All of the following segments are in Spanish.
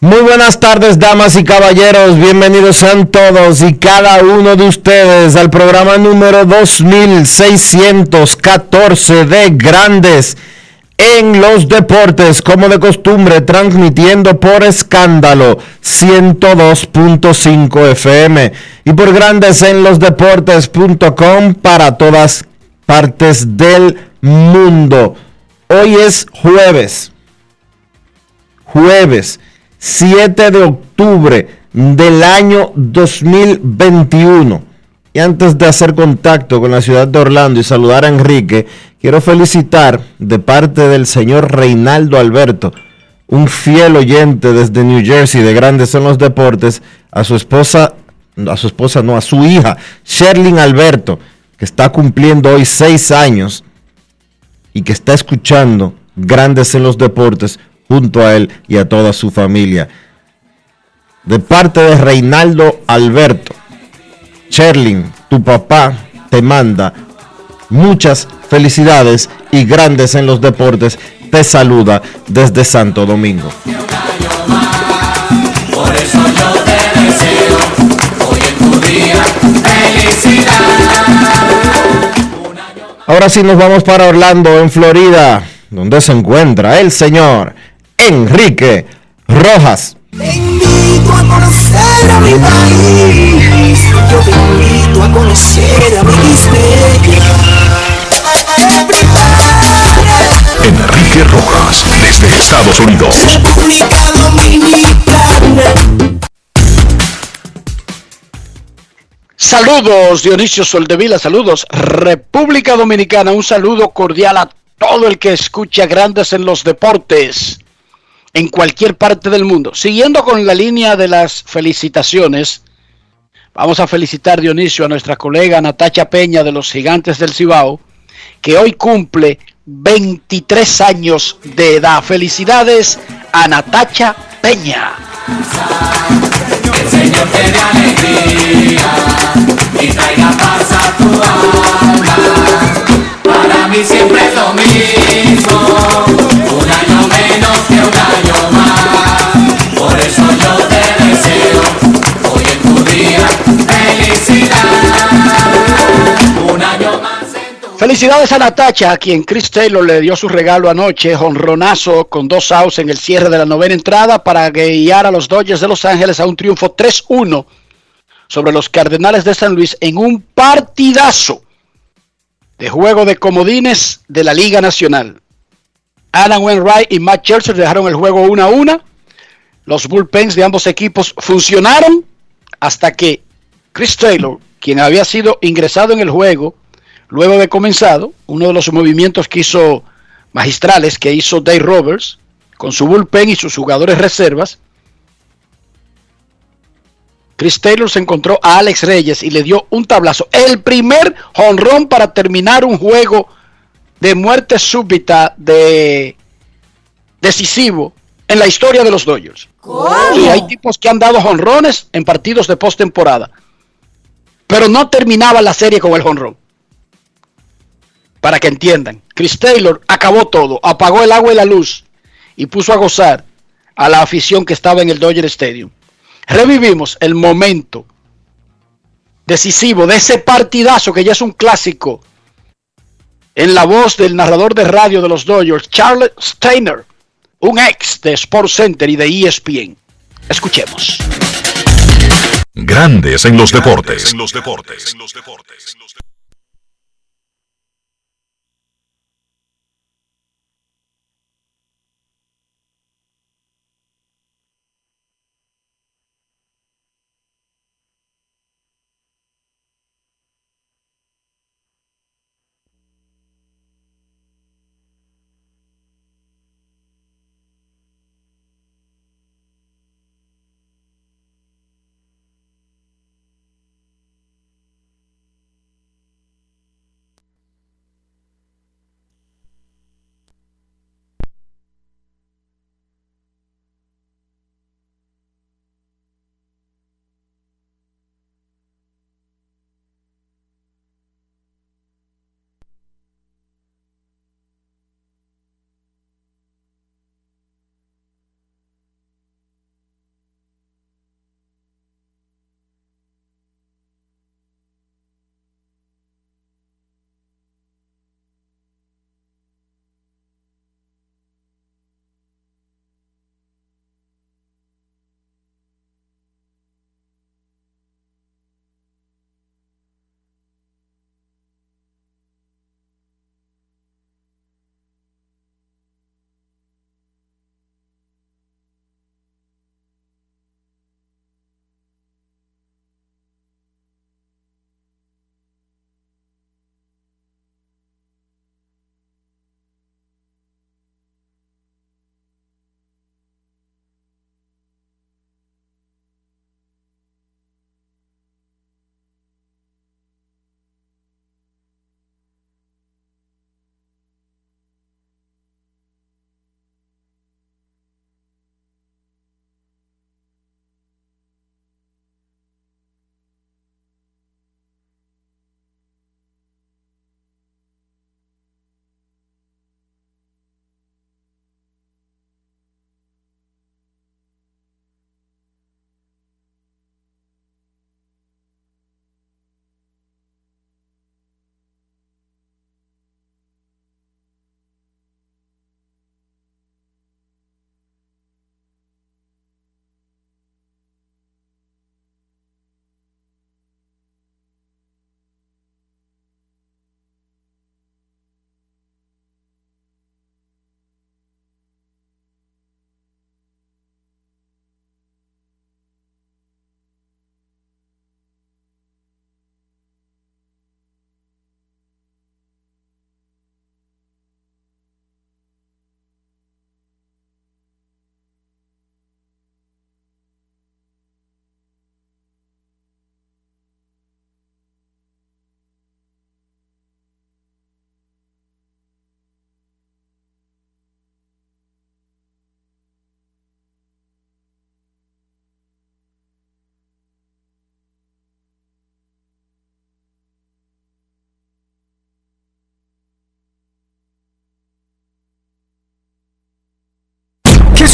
Muy buenas tardes, damas y caballeros. Bienvenidos sean todos y cada uno de ustedes al programa número 2614 de Grandes en los Deportes, como de costumbre, transmitiendo por escándalo 102.5 FM y por Grandes en los Deportes.com para todas partes del mundo. Hoy es jueves. Jueves 7 de octubre del año 2021. Y antes de hacer contacto con la ciudad de Orlando y saludar a Enrique, quiero felicitar de parte del señor Reinaldo Alberto, un fiel oyente desde New Jersey de Grandes en los Deportes, a su esposa, a su esposa no, a su hija, Sherlyn Alberto, que está cumpliendo hoy seis años y que está escuchando Grandes en los Deportes junto a él y a toda su familia. De parte de Reinaldo Alberto, Sherlin, tu papá te manda muchas felicidades y grandes en los deportes. Te saluda desde Santo Domingo. Ahora sí nos vamos para Orlando, en Florida, donde se encuentra el señor Enrique Rojas. Te invito a conocer a mi país. Yo te invito a conocer a mi Enrique Rojas, desde Estados Unidos. República Dominicana. Saludos, Dionisio Soldevila, saludos, República Dominicana, un saludo cordial a todo el que escucha Grandes en los Deportes en cualquier parte del mundo. Siguiendo con la línea de las felicitaciones, vamos a felicitar Dionisio a nuestra colega Natacha Peña de los Gigantes del Cibao, que hoy cumple 23 años de edad. Felicidades a Natacha Peña. Señor y traiga paz a tu alma. Para mí siempre es lo mismo Felicidades a Natacha, a quien Chris Taylor le dio su regalo anoche, honronazo con dos outs en el cierre de la novena entrada para guiar a los Dodgers de Los Ángeles a un triunfo 3-1 sobre los Cardenales de San Luis en un partidazo de juego de comodines de la Liga Nacional. Alan Wainwright y Matt Churchill dejaron el juego 1 a 1. Los bullpens de ambos equipos funcionaron hasta que Chris Taylor, quien había sido ingresado en el juego, luego de comenzado, uno de los movimientos que hizo magistrales que hizo Dave Roberts con su bullpen y sus jugadores reservas, Chris Taylor se encontró a Alex Reyes y le dio un tablazo. El primer jonrón para terminar un juego de muerte súbita de decisivo en la historia de los Dodgers. Y hay tipos que han dado jonrones en partidos de postemporada. Pero no terminaba la serie con el jonrón para que entiendan. Chris Taylor acabó todo, apagó el agua y la luz y puso a gozar a la afición que estaba en el Dodger Stadium. Revivimos el momento decisivo de ese partidazo que ya es un clásico en la voz del narrador de radio de los Dodgers, Charles Steiner, un ex de Sports Center y de ESPN. Escuchemos. Grandes en los deportes. En los deportes. ¿Qué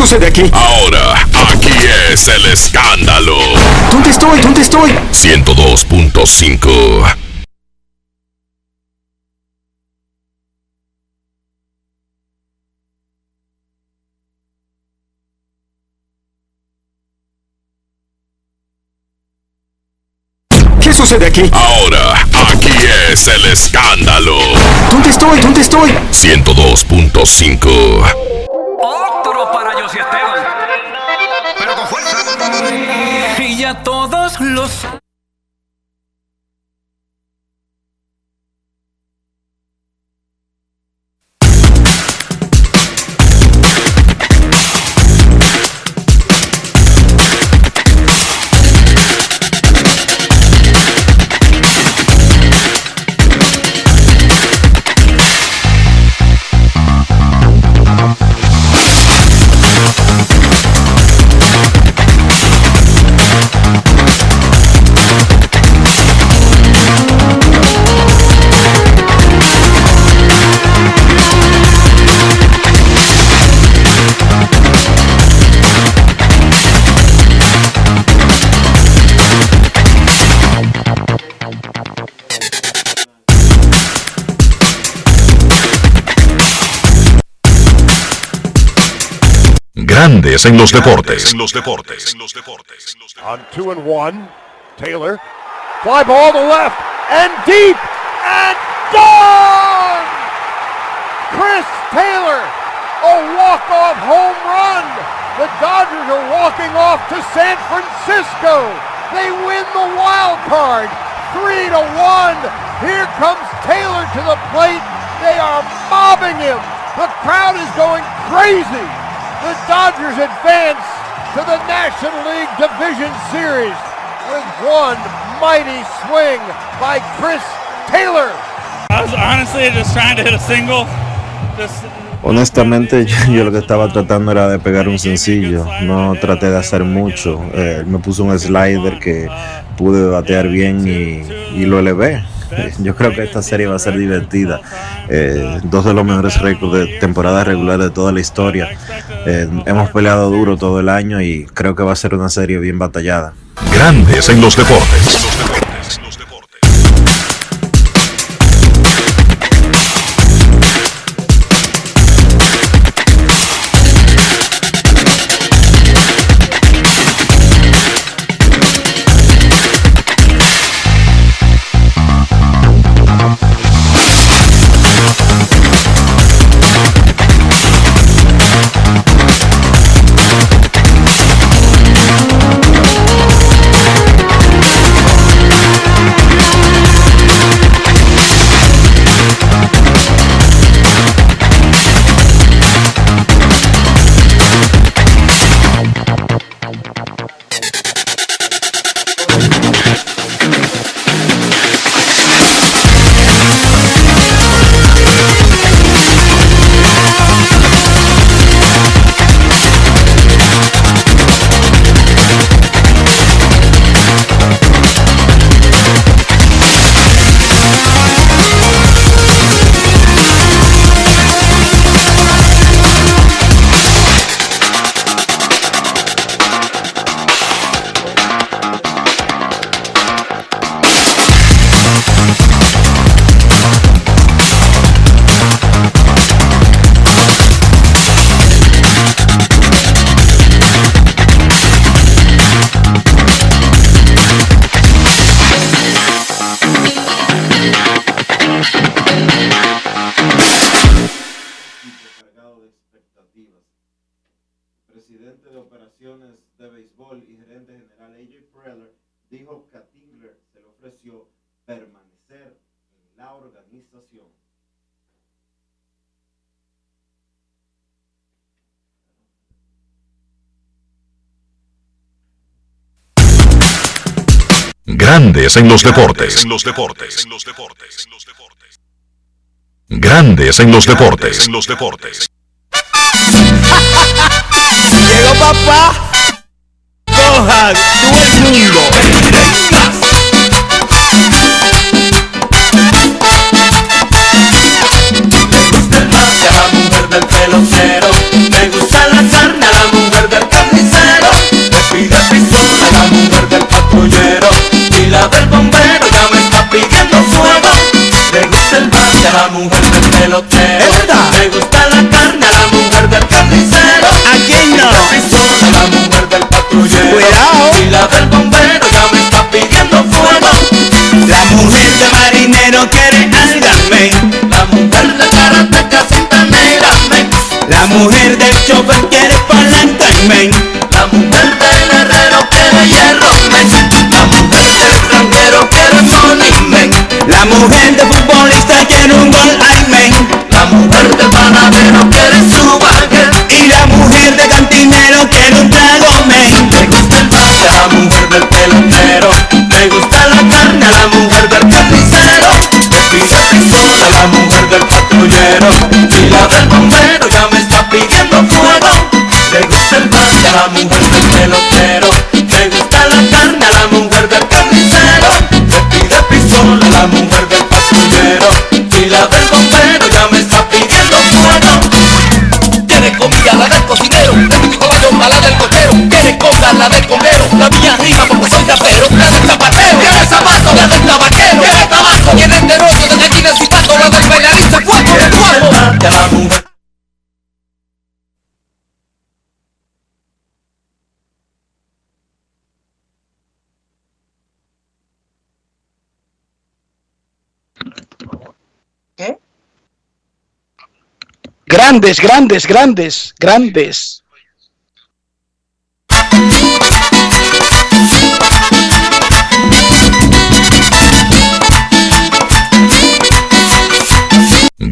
sucede aquí? Ahora, aquí es el escándalo. ¿Dónde estoy? ¿Dónde estoy? 102.5. ¿Qué sucede aquí? Ahora, aquí es el escándalo. ¿Dónde estoy? ¿Dónde estoy? 102.5. los ya todos los. Grandes en los deportes. On two and one, Taylor. Fly ball to left and deep and gone! Chris Taylor, a walk-off home run. The Dodgers are walking off to San Francisco. They win the wild card, three to one. Here comes Taylor to the plate. They are mobbing him. The crowd is going crazy. The Dodgers advance to the National League Division Series with one mighty swing by Chris Taylor. I was honestly just trying to hit a single. Just Honestamente, yo, yo lo que estaba tratando era de pegar un sencillo. No traté de hacer mucho. Eh, me puso un slider que pude batear bien y, y lo elevé. Yo creo que esta serie va a ser divertida. Eh, dos de los mejores récords de temporada regular de toda la historia. Eh, hemos peleado duro todo el año y creo que va a ser una serie bien batallada. Grandes en los deportes. presidente Grandes en los deportes. Grandes en los deportes. Llegó papá. Cojan todo el mundo. A la mujer del pelotero. Me gusta la carne a la mujer del carnicero. ¿A quién no? A la mujer del patrullero. Cuidado. Y la del bombero ya me está pidiendo fuego. La mujer de marinero quiere algarme. La mujer de karateca negra. men. La mujer del chofer quiere palancarme. La mujer del herrero quiere hierro. La mujer del extranjero quiere money, men. La mujer de la villa arriba como senda pero un zapatero Tiene zapato, la del tabaquero. Tiene tabaco, tiene el de gallina el cipato La del bailarín el cuerpo, el cuerpo Grandes, grandes, grandes, grandes.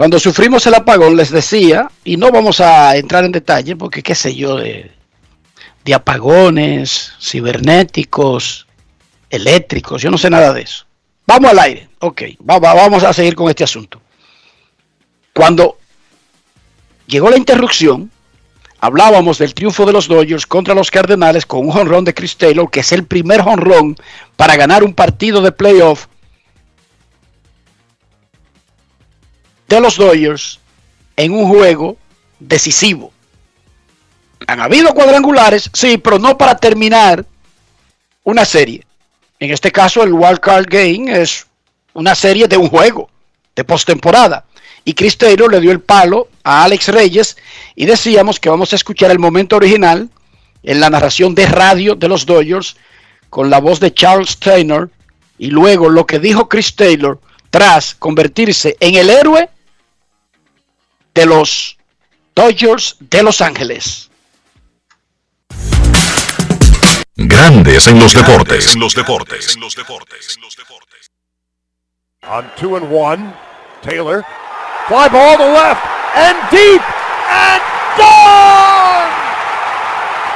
Cuando sufrimos el apagón les decía, y no vamos a entrar en detalle porque qué sé yo, de, apagones cibernéticos, eléctricos, yo no sé nada de eso. Vamos al aire, ok, va- va- vamos a seguir con este asunto. Cuando llegó la interrupción, hablábamos del triunfo de los Dodgers contra los Cardenales con un jonrón de Chris Taylor, que es el primer jonrón para ganar un partido de playoff de los Dodgers en un juego decisivo. Han habido cuadrangulares, sí, pero no para terminar una serie. En este caso, el Wild Card Game es una serie de un juego de postemporada. Y Chris Taylor le dio el palo a Alex Reyes y decíamos que vamos a escuchar el momento original en la narración de radio de los Dodgers con la voz de Charles Taylor y luego lo que dijo Chris Taylor tras convertirse en el héroe de los Dodgers de Los Ángeles. Grandes en los deportes. En los deportes. En los deportes. On two and one, Taylor. Fly ball to left and deep and gone!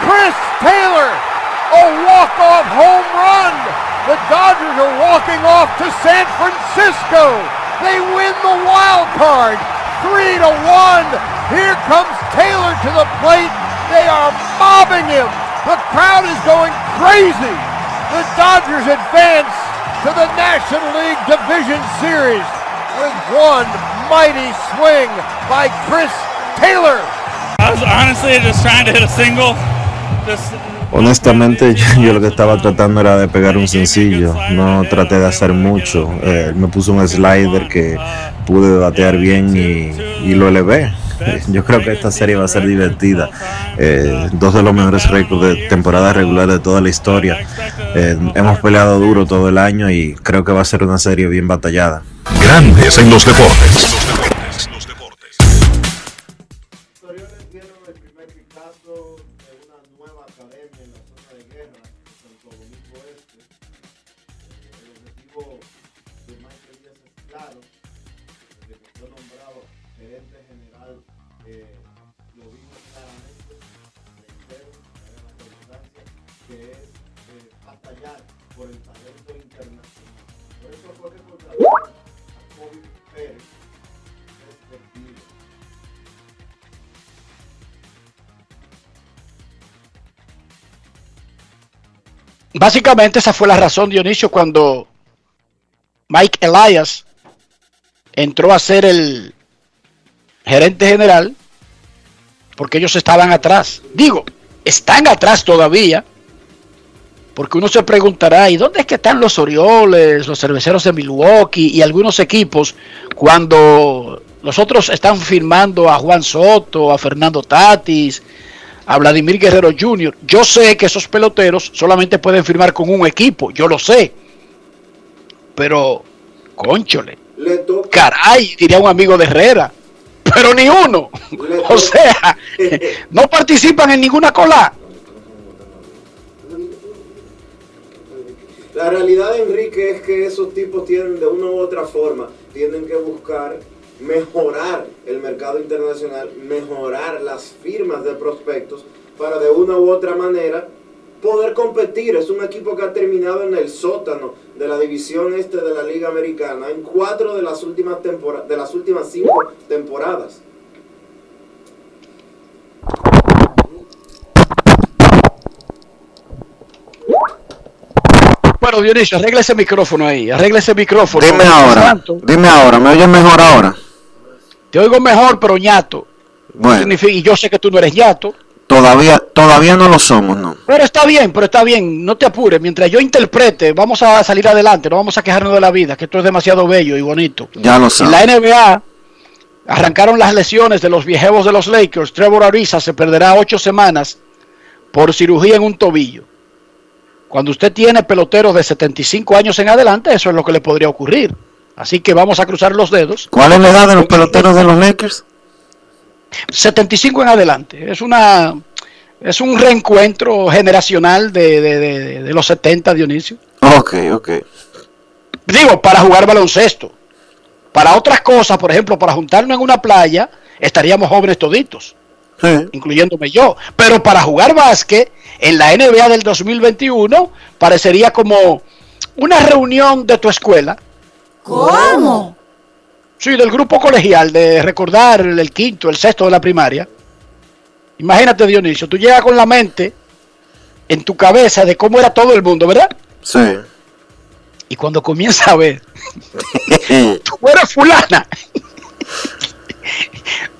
Chris Taylor, a walk-off home run. The Dodgers are walking off to San Francisco. They win the wild card, three to one. Here comes Taylor to the plate. They are mobbing him. The crowd is going crazy. The Dodgers advance to the National League Division Series with one mighty swing by Chris Taylor. I was honestly just trying to hit a single. Just Honestamente, yo, yo lo que estaba tratando era de pegar un sencillo. No traté de hacer mucho. Eh, me puso un slider que pude batear bien y, y lo elevé. Yo creo que esta serie va a ser divertida. Eh, dos de los mejores récords de temporada regular de toda la historia. Eh, hemos peleado duro todo el año y creo que va a ser una serie bien batallada. Grandes en los deportes. Básicamente esa fue la razón, Dionisio, cuando Mike Elias entró a ser el gerente general, porque ellos estaban atrás. Digo, están atrás todavía, porque uno se preguntará, ¿y dónde es que están los Orioles, los cerveceros de Milwaukee y algunos equipos cuando los otros están firmando a Juan Soto, a Fernando Tatis, a Vladimir Guerrero Jr.? Yo sé que esos peloteros solamente pueden firmar con un equipo, yo lo sé. Pero, conchole, caray, diría un amigo de Herrera, pero ni uno. O sea, no participan en ninguna cola. La realidad, Enrique, es que esos tipos tienen de una u otra forma, tienen que buscar mejorar el mercado internacional, mejorar las firmas de prospectos para de una u otra manera poder competir. Es un equipo que ha terminado en el sótano de la división este de la Liga Americana en cuatro de las últimas temporadas, de las últimas cinco temporadas. Bueno, Dionisio, arregla ese micrófono ahí, arregla ese micrófono. Dime ahora, dime ahora, ¿me oyes mejor ahora? Te oigo mejor, pero ñato. Bueno, y yo sé que tú no eres ñato. todavía, todavía no lo somos, ¿no? Pero está bien, pero está bien, no te apures. Mientras yo interprete, vamos a salir adelante, no vamos a quejarnos de la vida, que esto es demasiado bello y bonito. Ya lo En sabes. la NBA arrancaron las lesiones de los viejos de los Lakers. Trevor Ariza se perderá ocho semanas por cirugía en un tobillo. Cuando usted tiene peloteros de 75 años en adelante, eso es lo que le podría ocurrir. Así que vamos a cruzar los dedos. ¿Cuál es la edad de los peloteros de los Lakers? 75 en adelante. Es una es un reencuentro generacional de, de- de- de los 70, Dionisio. Ok, ok. Digo, para jugar baloncesto. Para otras cosas, por ejemplo, para juntarnos en una playa, estaríamos jóvenes toditos, Sí. incluyéndome yo. Pero para jugar básquet, en la NBA del 2021, parecería como una reunión de tu escuela. ¿Cómo? Sí, del grupo colegial, de recordar el, quinto, el sexto de la primaria. Imagínate, Dionisio, tú llegas con la mente en tu cabeza de cómo era todo el mundo, ¿verdad? Sí. Y cuando comienza a ver, tú eres fulana.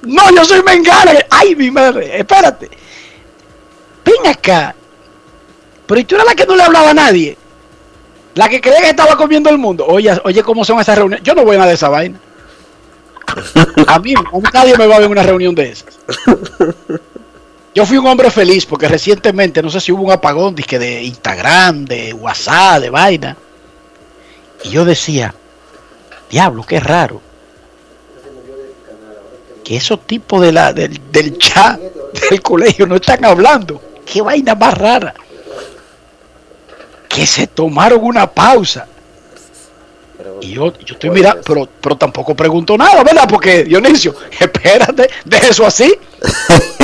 no, yo soy mengana. Ay, mi madre, espérate. Ven acá. Pero ¿y tú eras la que no le hablaba a nadie? La que creía que estaba comiendo el mundo. Oye, oye, ¿cómo son esas reuniones? Yo no voy a nada de esa vaina. A mí, a mí nadie me va a ver en una reunión de esas. Yo fui un hombre feliz porque recientemente, no sé si hubo un apagón dizque de Instagram, de WhatsApp, de vaina. Y yo decía, diablo, qué raro. Que esos tipos de la, del, del chat del colegio no están hablando. Qué vaina más rara. Que se tomaron una pausa. Y yo, yo estoy mirando, pero, pero tampoco pregunto nada, ¿verdad? Porque, Dionisio, espérate, deja eso así.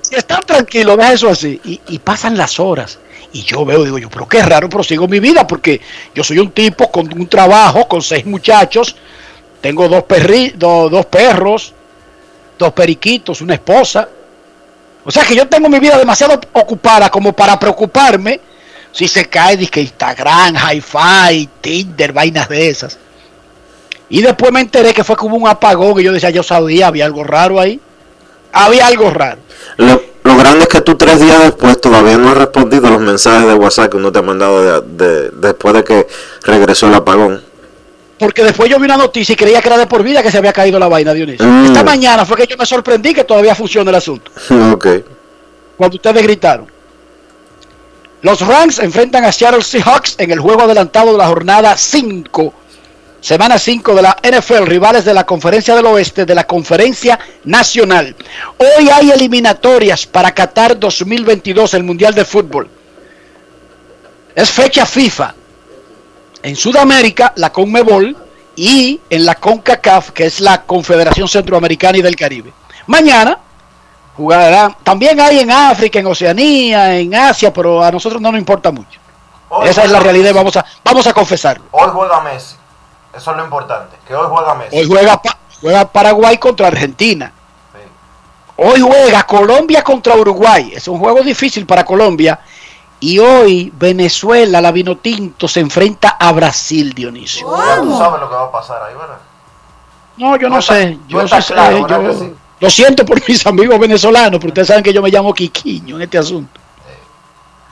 Si están tranquilos, deja eso así. Y, y pasan las horas. Y yo veo, digo yo, pero qué raro, pero sigo mi vida, porque yo soy un tipo con un trabajo, con seis muchachos, tengo dos, perri, do- dos perros, dos periquitos, una esposa. O sea que yo tengo mi vida demasiado ocupada como para preocuparme si se cae disque Instagram, Hi-Fi, Tinder, vainas de esas. Y después me enteré que fue como un apagón y yo decía, yo sabía, había algo raro ahí. Había algo raro. Lo, lo grande es que tú tres días después todavía no has respondido a los mensajes de WhatsApp que uno te ha mandado de, de- después de que regresó el apagón. Porque después yo vi una noticia y creía que era de por vida que se había caído la vaina, Dionisio. Mm. Esta mañana fue que yo me sorprendí que todavía funciona el asunto. ok. Cuando ustedes gritaron. Los Rams enfrentan a Seattle Seahawks en el juego adelantado de la jornada 5, semana 5 de la NFL, rivales de la Conferencia del Oeste, de la Conferencia Nacional. Hoy hay eliminatorias para Qatar 2022, el Mundial de Fútbol. Es fecha FIFA. En Sudamérica, la CONMEBOL, y en la CONCACAF, que es la Confederación Centroamericana y del Caribe. Mañana jugarán, también hay en África, en Oceanía, en Asia, pero a nosotros no nos importa mucho. Esa es la realidad vamos a, vamos a confesarlo. Hoy juega Messi. Eso es lo importante. Que hoy juega Messi. Hoy juega, juega Paraguay contra Argentina. Hoy juega Colombia contra Uruguay. Es un juego difícil para Colombia. Y hoy Venezuela, la vino tinto, se enfrenta a Brasil, Dionisio. Ya tú sabes lo que va a pasar ahí, ¿verdad? No, yo no está- sé. Yo, sí sé, claro, yo- ¿verdad que sí? Lo siento por mis amigos venezolanos, pero ustedes saben que yo me llamo Quiquiño en este asunto.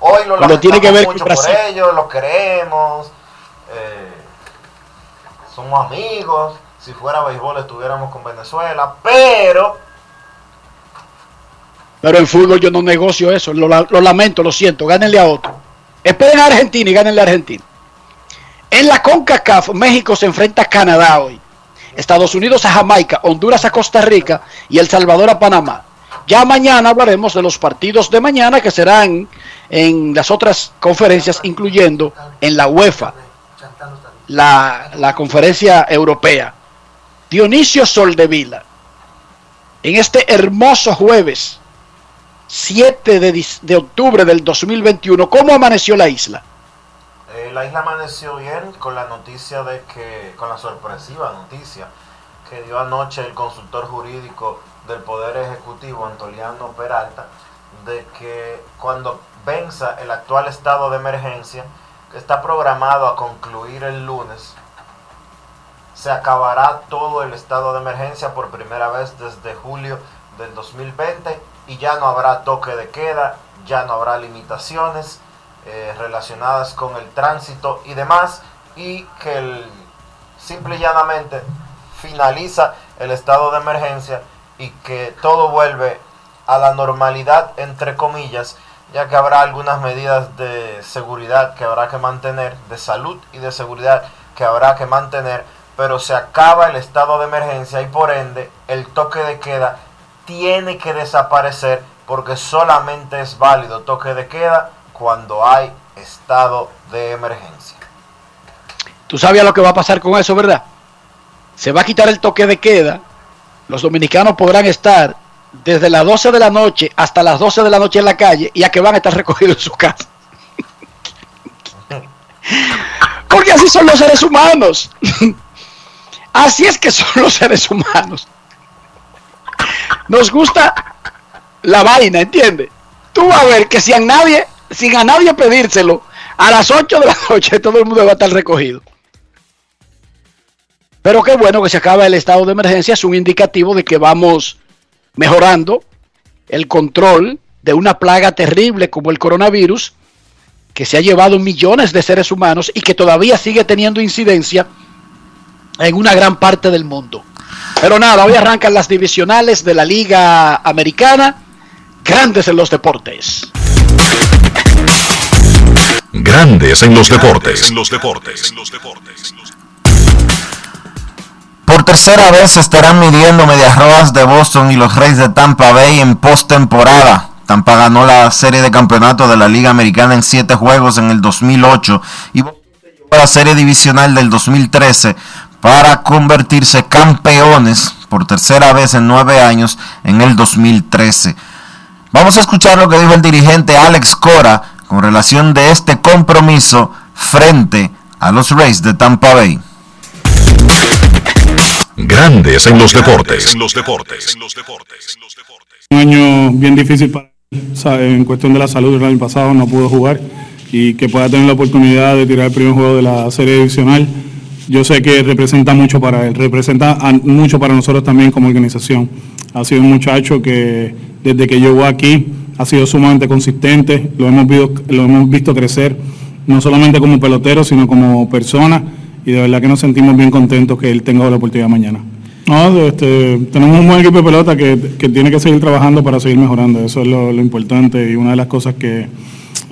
Hoy lo Cuando tiene que ver lamentamos con mucho por ellos, los queremos. eh, somos amigos. Si fuera béisbol estuviéramos con Venezuela. Pero Pero en fútbol yo no negocio eso. Lo lamento, lo siento. Gánenle a otro. Esperen a Argentina y gánenle a Argentina. En la CONCACAF, México se enfrenta a Canadá hoy. Estados Unidos a Jamaica, Honduras a Costa Rica y El Salvador a Panamá. Ya mañana hablaremos de los partidos de mañana que serán en las otras conferencias, incluyendo en la UEFA, la, conferencia europea. Dionisio Soldevila, en este hermoso jueves 7 de, de octubre del 2021, ¿cómo amaneció la isla? La isla amaneció bien con la noticia de que, con la sorpresiva noticia que dio anoche el consultor jurídico del Poder Ejecutivo, Antoliano Peralta, de que cuando venza el actual estado de emergencia, que está programado a concluir el lunes, se acabará todo el estado de emergencia por primera vez desde julio del 2020 y ya no habrá toque de queda, ya no habrá limitaciones eh, relacionadas con el tránsito y demás y que el, simple y llanamente finaliza el estado de emergencia y que todo vuelve a la normalidad entre comillas ya que habrá algunas medidas de seguridad que habrá que mantener, de salud y de seguridad que habrá que mantener, pero se acaba el estado de emergencia y por ende el toque de queda tiene que desaparecer porque solamente es válido toque de queda cuando hay estado de emergencia. Tú sabías lo que va a pasar con eso, ¿verdad? Se va a quitar el toque de queda, los dominicanos podrán estar desde las 12 de la noche hasta las 12 de la noche en la calle y a que van a estar recogidos en su casa. Porque así son los seres humanos. Así es que son los seres humanos. Nos gusta la vaina, ¿entiendes? Tú vas a ver que si a nadie, sin a nadie pedírselo, a las 8 de la noche todo el mundo va a estar recogido. Pero qué bueno que se acaba el estado de emergencia, es un indicativo de que vamos mejorando el control de una plaga terrible como el coronavirus, que se ha llevado millones de seres humanos y que todavía sigue teniendo incidencia en una gran parte del mundo. Pero nada, hoy arrancan las divisionales de la Liga Americana, grandes en los deportes. Grandes en los deportes. En los deportes. Por tercera vez estarán midiendo Medias Rojas de Boston y los Reyes de Tampa Bay en postemporada. Tampa ganó la serie de campeonato de la Liga Americana en siete juegos en el 2008 y la serie divisional del 2013 para convertirse campeones por tercera vez en nueve años en el 2013. Vamos a escuchar lo que dijo el dirigente Alex Cora con relación de este compromiso frente a los Rays de Tampa Bay. Grandes en los deportes. los deportes. Un año bien difícil para en cuestión de la salud el año pasado no pudo jugar y que pueda tener la oportunidad de tirar el primer juego de la serie divisional. Yo sé que representa mucho para él, representa mucho para nosotros también como organización. Ha sido un muchacho que desde que llegó aquí ha sido sumamente consistente, lo hemos visto, crecer, no solamente como pelotero, sino como persona y de verdad que nos sentimos bien contentos que él tenga la oportunidad mañana. No, este, tenemos un buen equipo de pelota que, tiene que seguir trabajando para seguir mejorando, eso es lo, importante y una de las cosas que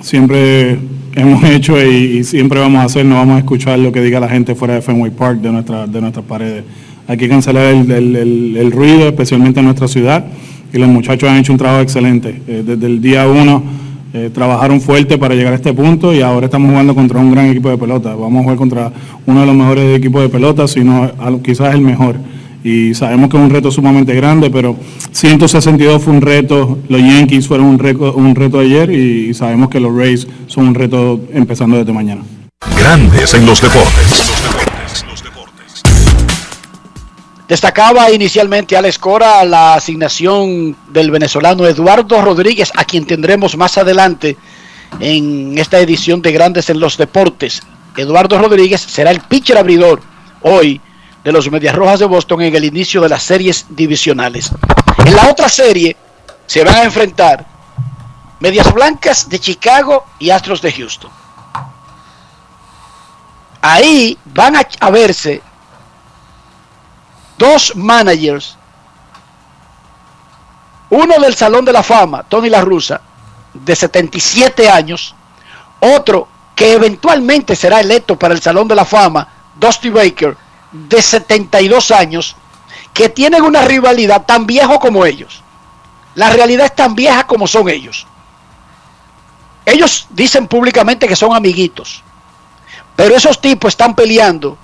siempre hemos hecho y, siempre vamos a hacer, no vamos a escuchar lo que diga la gente fuera de Fenway Park, de, nuestra, de nuestras paredes. Hay que cancelar el, ruido, especialmente en nuestra ciudad, y los muchachos han hecho un trabajo excelente. Eh, desde el día uno eh, trabajaron fuerte para llegar a este punto y ahora estamos jugando contra un gran equipo de pelota. Vamos a jugar contra uno de los mejores equipos de pelota, sino quizás el mejor. Y sabemos que es un reto sumamente grande, pero 162 fue un reto, los Yankees fueron un, reto, un reto ayer y sabemos que los Rays son un reto empezando desde mañana. Grandes en los deportes. Destacaba inicialmente Alex Cora la asignación del venezolano Eduardo Rodríguez, a quien tendremos más adelante en esta edición de Grandes en los Deportes. Eduardo Rodríguez será el pitcher abridor hoy de los Medias Rojas de Boston en el inicio de las series divisionales. En la otra serie se van a enfrentar Medias Blancas de Chicago y Astros de Houston. Ahí van a verse dos managers, uno del Salón de la Fama, Tony La Russa, de 77 años, otro que eventualmente será electo para el Salón de la Fama, Dusty Baker, de 72 años, que tienen una rivalidad tan viejo como ellos. La realidad es tan vieja como son ellos. Ellos dicen públicamente que son amiguitos, pero esos tipos están peleando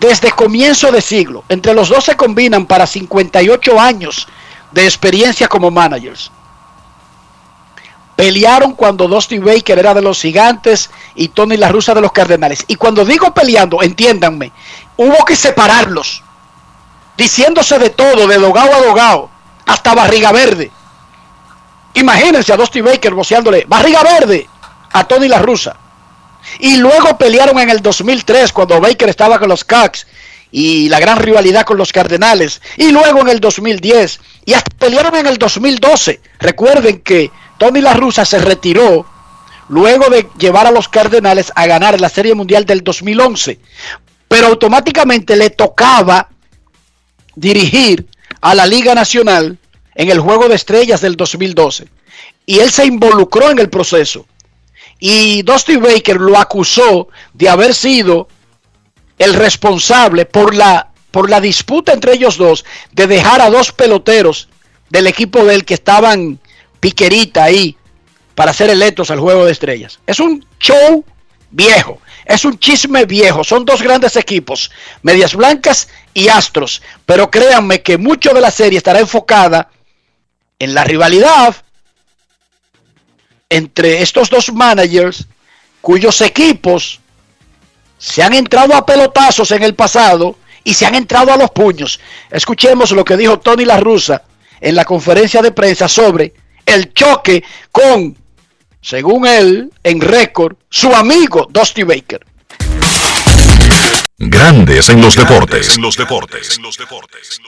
desde comienzo de siglo. Entre los dos se combinan para 58 años de experiencia como managers. Pelearon cuando Dusty Baker era de los gigantes y Tony La Russa de los Cardenales. Y cuando digo peleando, entiéndanme, hubo que separarlos. Diciéndose de todo, de dogado a dogado, hasta barriga verde. Imagínense a Dusty Baker boceándole barriga verde a Tony La Russa. Y luego pelearon en el 2003 cuando Baker estaba con los Cubs y la gran rivalidad con los Cardenales. Y luego en el 2010 y hasta pelearon en el 2012. Recuerden que Tony La Russa se retiró luego de llevar a los Cardenales a ganar la Serie Mundial del 2011. Pero automáticamente le tocaba dirigir a la Liga Nacional en el Juego de Estrellas del 2012. Y él se involucró en el proceso. Y Dusty Baker lo acusó de haber sido el responsable por la, por la disputa entre ellos dos de dejar a dos peloteros del equipo del que estaban piquerita ahí para ser electos al Juego de Estrellas. Es un show viejo, es un chisme viejo, son dos grandes equipos, Medias Blancas y Astros, pero créanme que mucho de la serie estará enfocada en la rivalidad entre estos dos managers cuyos equipos se han entrado a pelotazos en el pasado y se han entrado a los puños. Escuchemos lo que dijo Tony La Russa en la conferencia de prensa sobre el choque con, según él, en récord, su amigo Dusty Baker. Grandes en los deportes. En los deportes. En los deportes.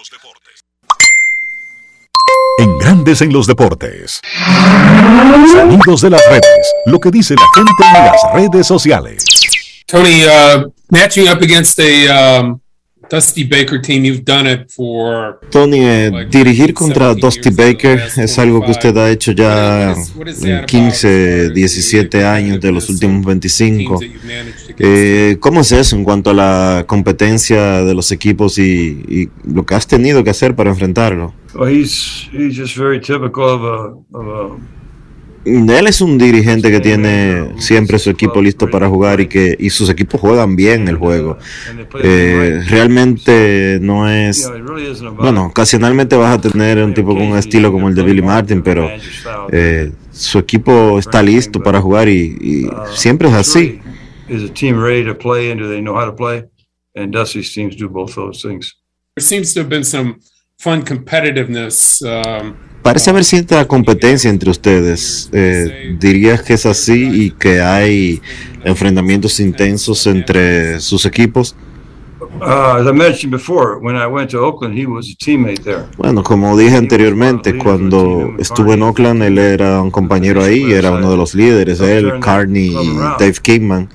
En Grandes en los deportes. Sonidos de las redes. Lo que dice la gente en las redes sociales. Tony, uh, matching up against a um, Dusty Baker team, you've done it for. Tony, eh, dirigir contra Dusty Baker es algo que usted ha hecho ya en 15, 17 años de los últimos 25. Eh, ¿Cómo es eso en cuanto a la competencia de los equipos y, y lo que has tenido que hacer para enfrentarlo? Well, he's he's just very typical of a, of a Él es un dirigente que tiene siempre su equipo listo para jugar y que y sus equipos juegan bien el juego. Eh, realmente no es bueno, ocasionalmente vas a tener un tipo con un estilo como el de Billy Martin, pero eh, su equipo está listo para jugar y, y siempre es así. Is a team ready to play and do they know how to play? And Dusty's teams do both those things. There seems to have been some fun competitiveness. Um, Parece haber cierta competencia entre ustedes. Eh, ¿Dirías que es así y que hay enfrentamientos intensos entre sus equipos? Bueno, como dije anteriormente, cuando estuve en Oakland, él era un compañero ahí, era uno de los líderes, él, Carney y Dave Kingman,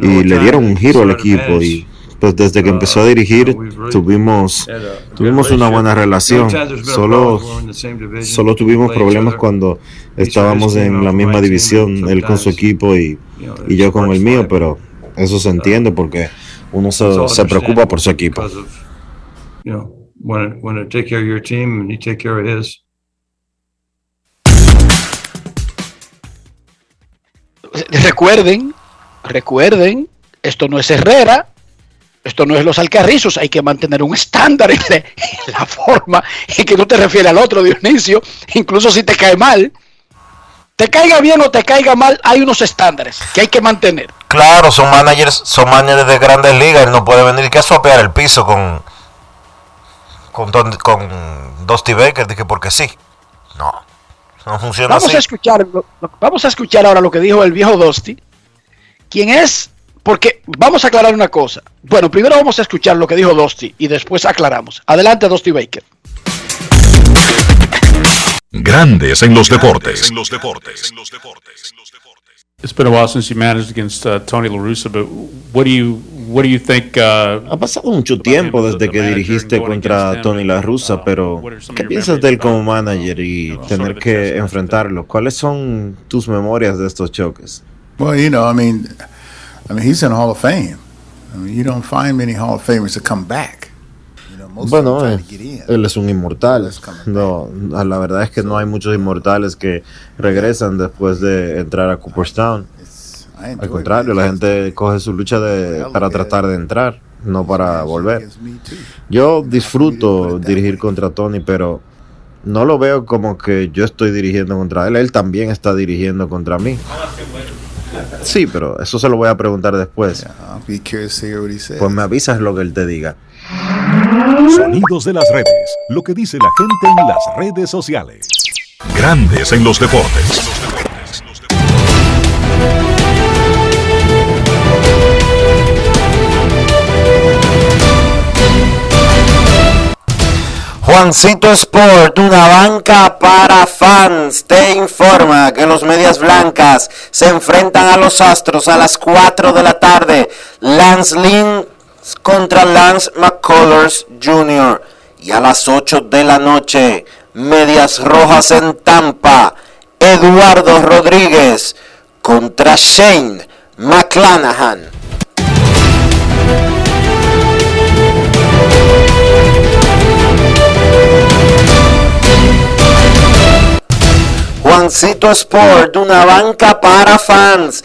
y le dieron un giro al equipo y pues desde que empezó a dirigir tuvimos tuvimos una buena relación. Solo solo tuvimos problemas cuando estábamos en la misma división, él con su equipo y, y yo con el mío, pero eso se entiende porque uno se, se preocupa por su equipo. Because of, you know, want to, want to take care of your team and you take care of his. Recuerden, recuerden, esto no es Herrera, esto no es los alcarrizos, hay que mantener un estándar en la, en la forma en que tú te refieres al otro, Dionisio, incluso si te cae mal. Te caiga bien o te caiga mal, hay unos estándares que hay que mantener. Claro, son managers, son managers de grandes ligas. Él no puede venir que a sopear el piso con con, Don- con Dusty Baker, dije porque sí. No, no funciona Vamos así. a escuchar, vamos a escuchar ahora lo que dijo el viejo Dusty, quien es, porque vamos a aclarar una cosa. Bueno, primero vamos a escuchar lo que dijo Dusty y después aclaramos. Adelante, Dusty Baker. Grandes en los deportes. En los deportes. It's been a while since you managed against uh, Tony La Russa, but what do you what do you think? Uh, Ha pasado mucho tiempo desde que dirigiste contra Tony La Russa, pero ¿qué piensas de él como manager y tener que enfrentarlo? ¿Cuáles son tus memorias de estos choques? Well, you know, I mean, I mean, he's in the Hall of Fame. I mean, you don't find many Hall of Famers that come back. You know, most of them Bueno, eh, él es un inmortal. No, la verdad es que no hay muchos inmortales que regresan después de entrar a Cooperstown. Al contrario, la gente coge su lucha de, para tratar de entrar, no para volver. Yo disfruto dirigir contra Tony, pero no lo veo como que yo estoy dirigiendo contra él. Él también está dirigiendo contra mí. Sí, pero eso se lo voy a preguntar después. Pues me avisas lo que él te diga. Sonidos de las redes. Lo que dice la gente en las redes sociales. Grandes en los deportes. Juancito Sport, una banca para fans, te informa que los medias blancas se enfrentan a los Astros a las 4 de la tarde. Lance Lynn contra Lance McCullers Jr. Y a las 8 de la noche, medias rojas en Tampa. Eduardo Rodríguez contra Shane McClanahan. Juancito Sport, una banca para fans,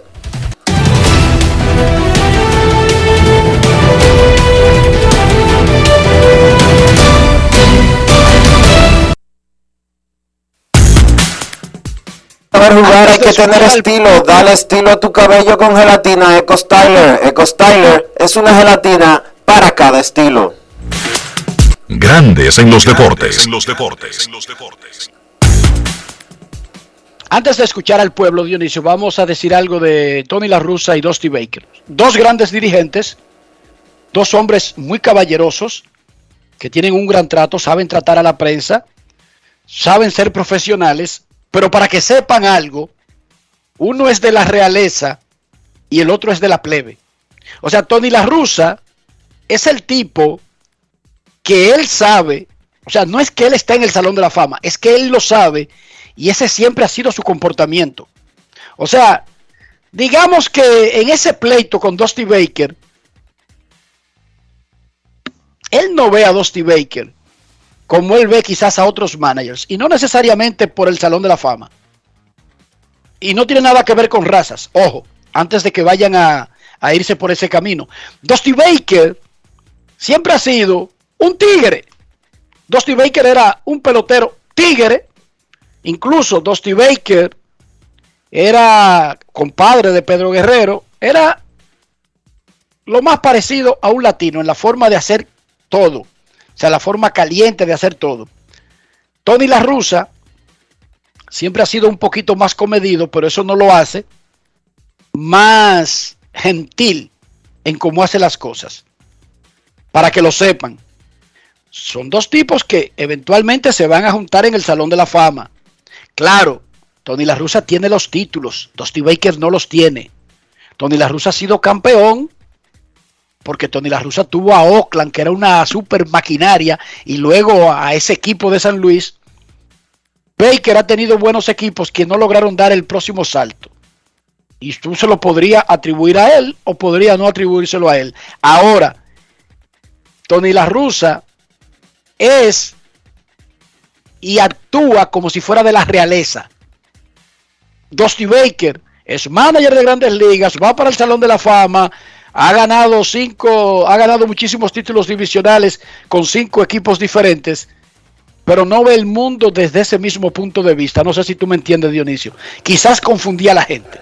Para jugar hay que tener estilo. Dale estilo a tu cabello con gelatina Eco Styler. Eco Styler es una gelatina para cada estilo. Grandes en los deportes. En los deportes. Antes de escuchar al pueblo, Dionisio, vamos a decir algo de Tony La Russa y Dusty Baker. Dos grandes dirigentes, dos hombres muy caballerosos, que tienen un gran trato, saben tratar a la prensa, saben ser profesionales, pero para que sepan algo, uno es de la realeza y el otro es de la plebe. O sea, Tony La Russa es el tipo que él sabe, o sea, no es que él está en el Salón de la Fama, es que él lo sabe y ese siempre ha sido su comportamiento. O sea, digamos que en ese pleito con Dusty Baker, él no ve a Dusty Baker como él ve quizás a otros managers, y no necesariamente por el Salón de la Fama. Y no tiene nada que ver con razas, ojo, antes de que vayan a, a irse por ese camino. Dusty Baker siempre ha sido un tigre. Dusty Baker era un pelotero tigre. Incluso Dusty Baker era compadre de Pedro Guerrero. Era lo más parecido a un latino en la forma de hacer todo. Sea, la forma caliente de hacer todo. Tony La Russa siempre ha sido un poquito más comedido, pero eso no lo hace más gentil en cómo hace las cosas. Para que lo sepan. Son dos tipos que eventualmente se van a juntar en el Salón de la Fama. Claro, Tony La Russa tiene los títulos, Dusty Baker no los tiene. Tony La Russa ha sido campeón porque Tony La Russa tuvo a Oakland, que era una super maquinaria, y luego a ese equipo de San Luis. Baker ha tenido buenos equipos que no lograron dar el próximo salto. Y tú se lo podría atribuir a él o podría no atribuírselo a él. Ahora, Tony La Russa es y actúa como si fuera de la realeza. Dusty Baker es manager de grandes ligas, va para el Salón de la Fama, ha ganado cinco, ha ganado muchísimos títulos divisionales con cinco equipos diferentes, pero no ve el mundo desde ese mismo punto de vista. No sé si tú me entiendes, Dionisio. Quizás confundía a la gente.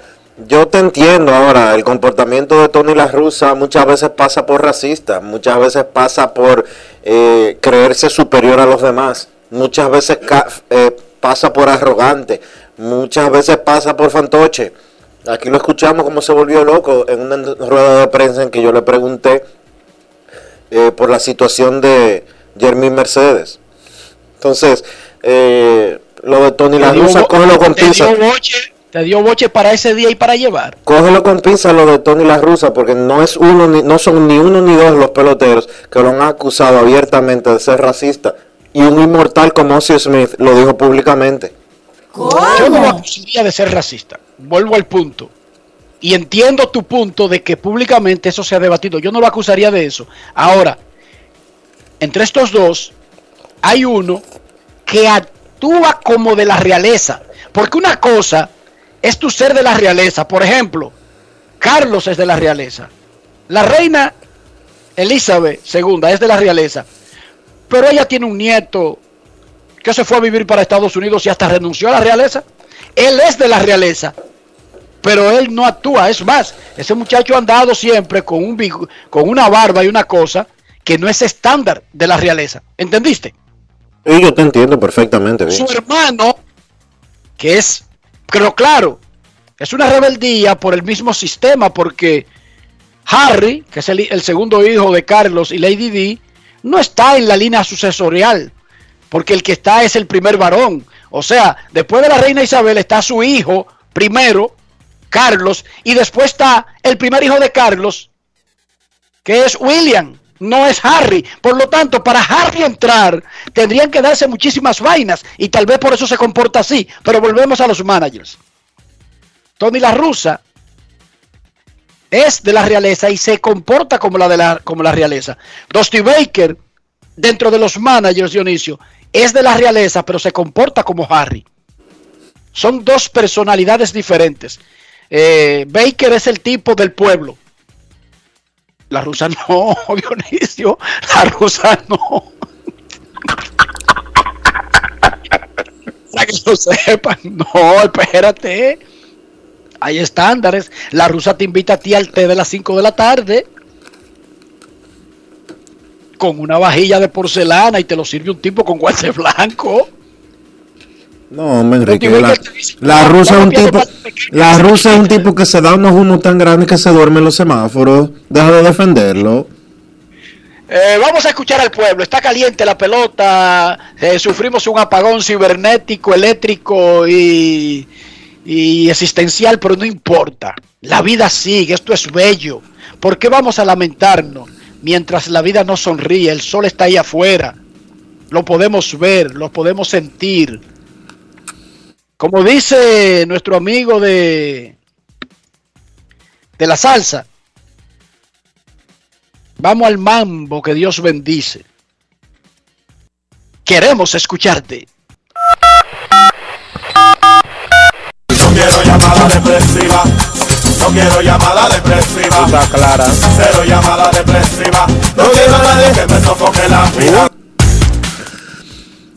Yo te entiendo ahora, el comportamiento de Tony La Russa muchas veces pasa por racista, muchas veces pasa por eh, creerse superior a los demás, muchas veces eh, pasa por arrogante, muchas veces pasa por fantoche. Aquí lo escuchamos como se volvió loco en una rueda de prensa en que yo le pregunté eh, por la situación de Jeremy Mercedes. Entonces, lo de Tony La Russa, cógelo con pinzas. Te dio boche para ese día y para llevar. Cógelo con pinza lo de Tony La Russa, porque no es uno ni, no son ni uno ni dos los peloteros que lo han acusado abiertamente de ser racista. Y un inmortal como Ozzy Smith lo dijo públicamente. Yo no lo acusaría de ser racista. Vuelvo al punto. Y entiendo tu punto de que públicamente eso se ha debatido. Yo no lo acusaría de eso. Ahora, entre estos dos, hay uno que actúa como de la realeza. Porque una cosa es tu ser de la realeza. Por ejemplo, Carlos es de la realeza. La reina Elizabeth II es de la realeza. Pero ella tiene un nieto que se fue a vivir para Estados Unidos y hasta renunció a la realeza. Él es de la realeza. Pero él no actúa. Es más, ese muchacho ha andado siempre con, un, con una barba y una cosa. que no es estándar de la realeza. ¿Entendiste? Y yo te entiendo perfectamente bien. Su hermano, que es, pero claro, es una rebeldía por el mismo sistema, porque Harry, que es el, el segundo hijo de Carlos y Lady Di, no está en la línea sucesorial, porque el que está es el primer varón. O sea, después de la reina Isabel está su hijo primero, Carlos, y después está el primer hijo de Carlos, que es William, no es Harry. Por lo tanto, para Harry entrar, tendrían que darse muchísimas vainas, y tal vez por eso se comporta así. Pero volvemos a los managers. Tony La Russa es de la realeza y se comporta como la, de la, como la realeza. Dusty Baker, dentro de los managers, Dionisio, es de la realeza, pero se comporta como Harry. Son dos personalidades diferentes. Eh, Baker es el tipo del pueblo. La rusa no, Dionisio. La rusa no. Para que lo sepan. No, espérate. Hay estándares. La rusa te invita a ti al té de las 5 de la tarde. Con una vajilla de porcelana y te lo sirve un tipo con guante blanco. No, hombre, Enrique, la, la rusa es un tipo, la rusa es un tipo que se da unos humos tan grandes que se duerme en los semáforos. Deja de defenderlo. Eh, vamos a escuchar al pueblo. Está caliente la pelota. Eh, sufrimos un apagón cibernético, eléctrico y, y existencial, pero no importa. La vida sigue. Esto es bello. ¿Por qué vamos a lamentarnos mientras la vida no sonríe? El sol está ahí afuera. Lo podemos ver, lo podemos sentir. Como dice nuestro amigo de, de la salsa, vamos al mambo que Dios bendice. Queremos escucharte. Quiero llamada depresiva. Está clara. Cero llamada depresiva. No quiero a nadie que me sofoque la vida.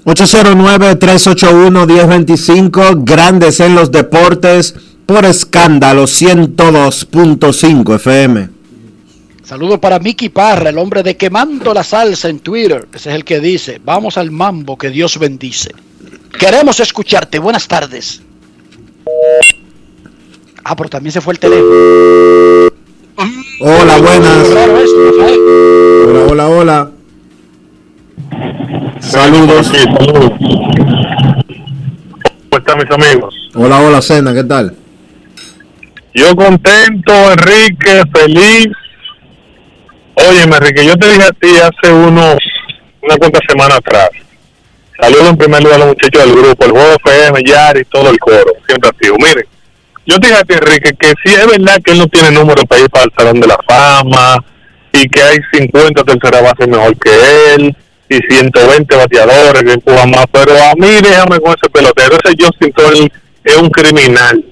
809-381-1025, grandes en los deportes, por escándalo 102.5 FM. Saludo para Mickey Parra, el hombre de Quemando la Salsa en Twitter. Ese es el que dice, vamos al mambo que Dios bendice. Queremos escucharte. Buenas tardes. Ah, pero también se fue el teléfono. Hola, buenas. Hola, hola, hola. Saludos. ¿Cómo están mis amigos? Hola, hola, Cena, ¿qué tal? Yo contento, Enrique, feliz. Oye, Enrique, yo te dije a ti hace unos, una cuantas semanas atrás. Saludo en primer lugar a los muchachos del grupo, el juego FM, Yari y todo el coro, siempre activo. Miren, yo te dije Enrique, que sí es verdad que él no tiene número para ir para el Salón de la Fama y que hay 50 tercera base mejor que él y 120 bateadores que empujan más, pero a mí déjame con ese pelotero, ese Justin Turner es un criminal.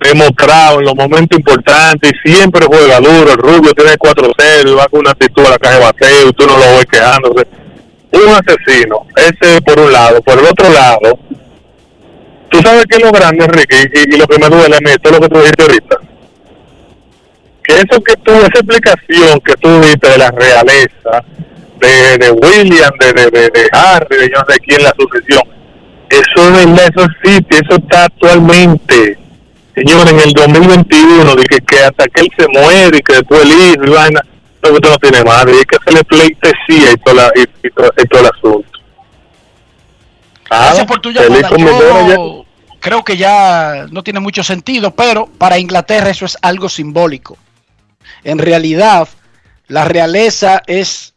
Demostrado en los momentos importantes y siempre juega duro, el rubio tiene 4-0 y va con una actitud a la caja de bateo y tú no lo ves quejándose. Un asesino, ese por un lado, por el otro lado, tú sabes que es lo grande, Enrique, y, lo que me duele a mí, todo lo que tú dijiste ahorita, que eso que tú, esa explicación que tú diste de la realeza, de, de William, de, de, de, de Harry, de yo no sé quién la sucesión, eso es verdad, eso existe, eso está actualmente. Señor, en el 2021, de que, que hasta que él se muere y que después el hijo y vaina, no, usted no tiene madre, y que hacerle pleitesía y todo, la, y, y todo, y todo el asunto. Gracias por tu llamada. Yo creo que ya no tiene mucho sentido, pero para Inglaterra eso es algo simbólico. En realidad, la realeza es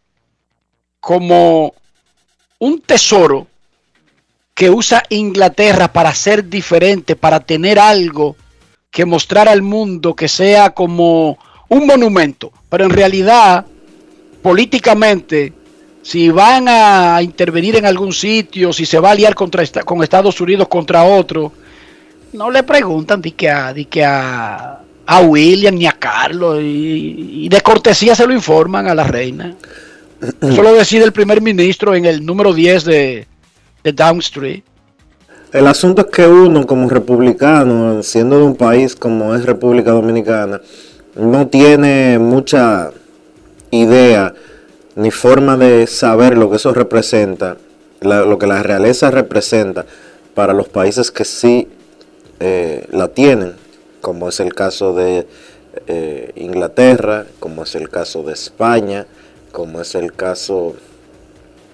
como un tesoro que usa Inglaterra para ser diferente, para tener algo que mostrar al mundo que sea como un monumento. Pero en realidad, políticamente, si van a intervenir en algún sitio, si se va a aliar contra con Estados Unidos contra otro, no le preguntan di que a, di que a, a William ni a Carlos y, y de cortesía se lo informan a la reina. Eso lo decide el primer ministro en el número 10 de, de Down Street. El asunto es que uno como republicano, siendo de un país como es República Dominicana, no tiene mucha idea ni forma de saber lo que eso representa, lo que la realeza representa para los países que sí eh, la tienen, como es el caso de eh, Inglaterra, como es el caso de España, como es el caso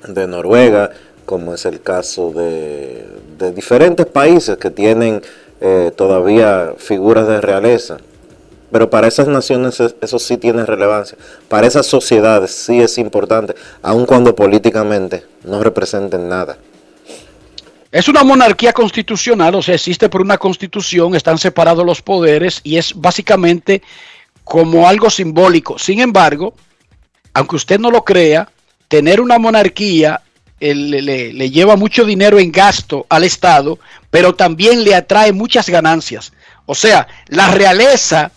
de Noruega, como es el caso de, de diferentes países que tienen eh, todavía figuras de realeza. Pero para esas naciones es- eso sí tiene relevancia. Para esas sociedades sí es importante, aun cuando políticamente no representen nada. Es una monarquía constitucional, o sea, existe por una constitución, están separados los poderes y es básicamente como algo simbólico. Sin embargo, aunque usted no lo crea, tener una monarquía le- le lleva mucho dinero en gasto al Estado, pero también le atrae muchas ganancias. O sea, la realeza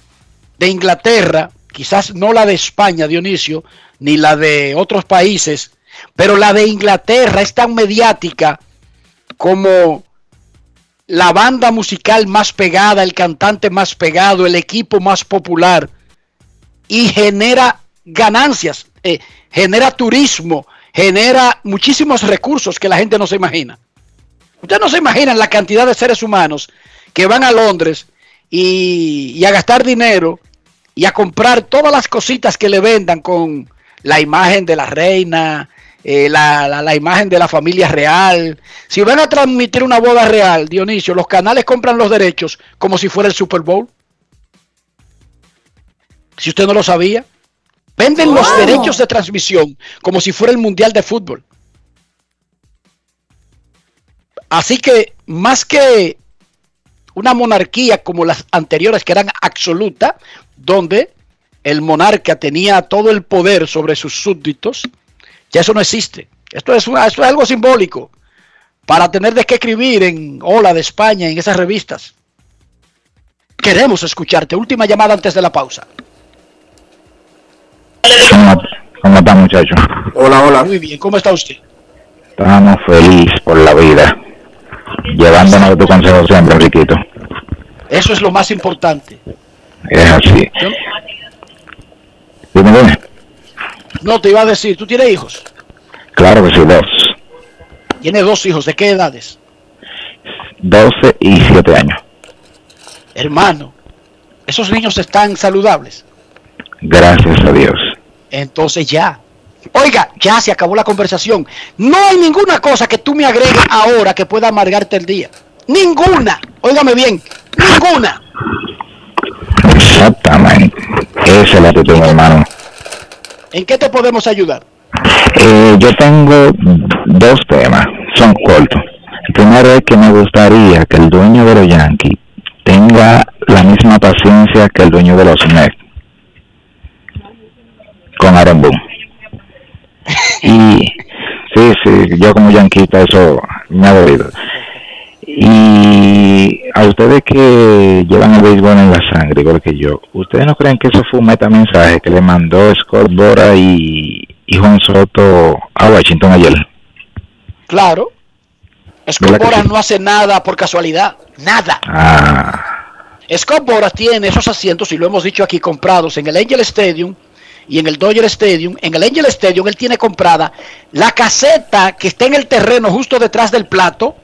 de Inglaterra, quizás no la de España, Dionisio, ni la de otros países, pero la de Inglaterra es tan mediática como la banda musical más pegada, el cantante más pegado, el equipo más popular y genera ganancias, eh, genera turismo, genera muchísimos recursos que la gente no se imagina. Ustedes no se imaginan la cantidad de seres humanos que van a Londres y, y a gastar dinero y a comprar todas las cositas que le vendan con la imagen de la reina, eh, la, la- la imagen de la familia real. Si van a transmitir una boda real, Dionisio, los canales compran los derechos como si fuera el Super Bowl. Si usted no lo sabía, venden los derechos de transmisión como si fuera el Mundial de Fútbol. Así que más que una monarquía como las anteriores que eran absoluta, donde el monarca tenía todo el poder sobre sus súbditos, ya eso no existe. Esto es, una- esto es algo simbólico para tener de qué escribir en Hola de España, en esas revistas. Queremos escucharte. Última llamada antes de la pausa. ¿Cómo, cómo está, muchacho? Hola, hola. Muy bien, ¿cómo está usted? Estamos felices por la vida. Llevándonos tu consejo siempre, Enriquito. Eso es lo más importante. Es así. Dime, dime. No, te iba a decir, ¿tú tienes hijos? Claro que sí, dos. Tienes dos hijos, ¿de qué edades? 12 y 7 años. Hermano, esos niños están saludables. Gracias a Dios. Entonces ya. Oiga, ya se acabó la conversación. No hay ninguna cosa que tú me agregues ahora que pueda amargarte el día. Ninguna. Óigame bien. Ninguna. Exactamente. Esa es la actitud, hermano. ¿En qué te podemos ayudar? Eh, yo tengo dos temas, son cortos. El primero es que me gustaría que el dueño de los Yankees tenga la misma paciencia que el dueño de los Mets con Aaron Boone. Y sí, sí, yo como yanquista eso me ha dolido. Y a ustedes que llevan el béisbol en la sangre, igual que yo, ¿ustedes no creen que eso fue un metamensaje que le mandó Scott Bora y, y Juan Soto a Washington ayer? Claro. Scott ¿Verdad que Boras sí? no hace nada por casualidad. Nada. Ah, Scott Boras tiene esos asientos, y lo hemos dicho aquí, comprados en el Angel Stadium y en el Dodger Stadium. En el Angel Stadium él tiene comprada la caseta que está en el terreno justo detrás del plato,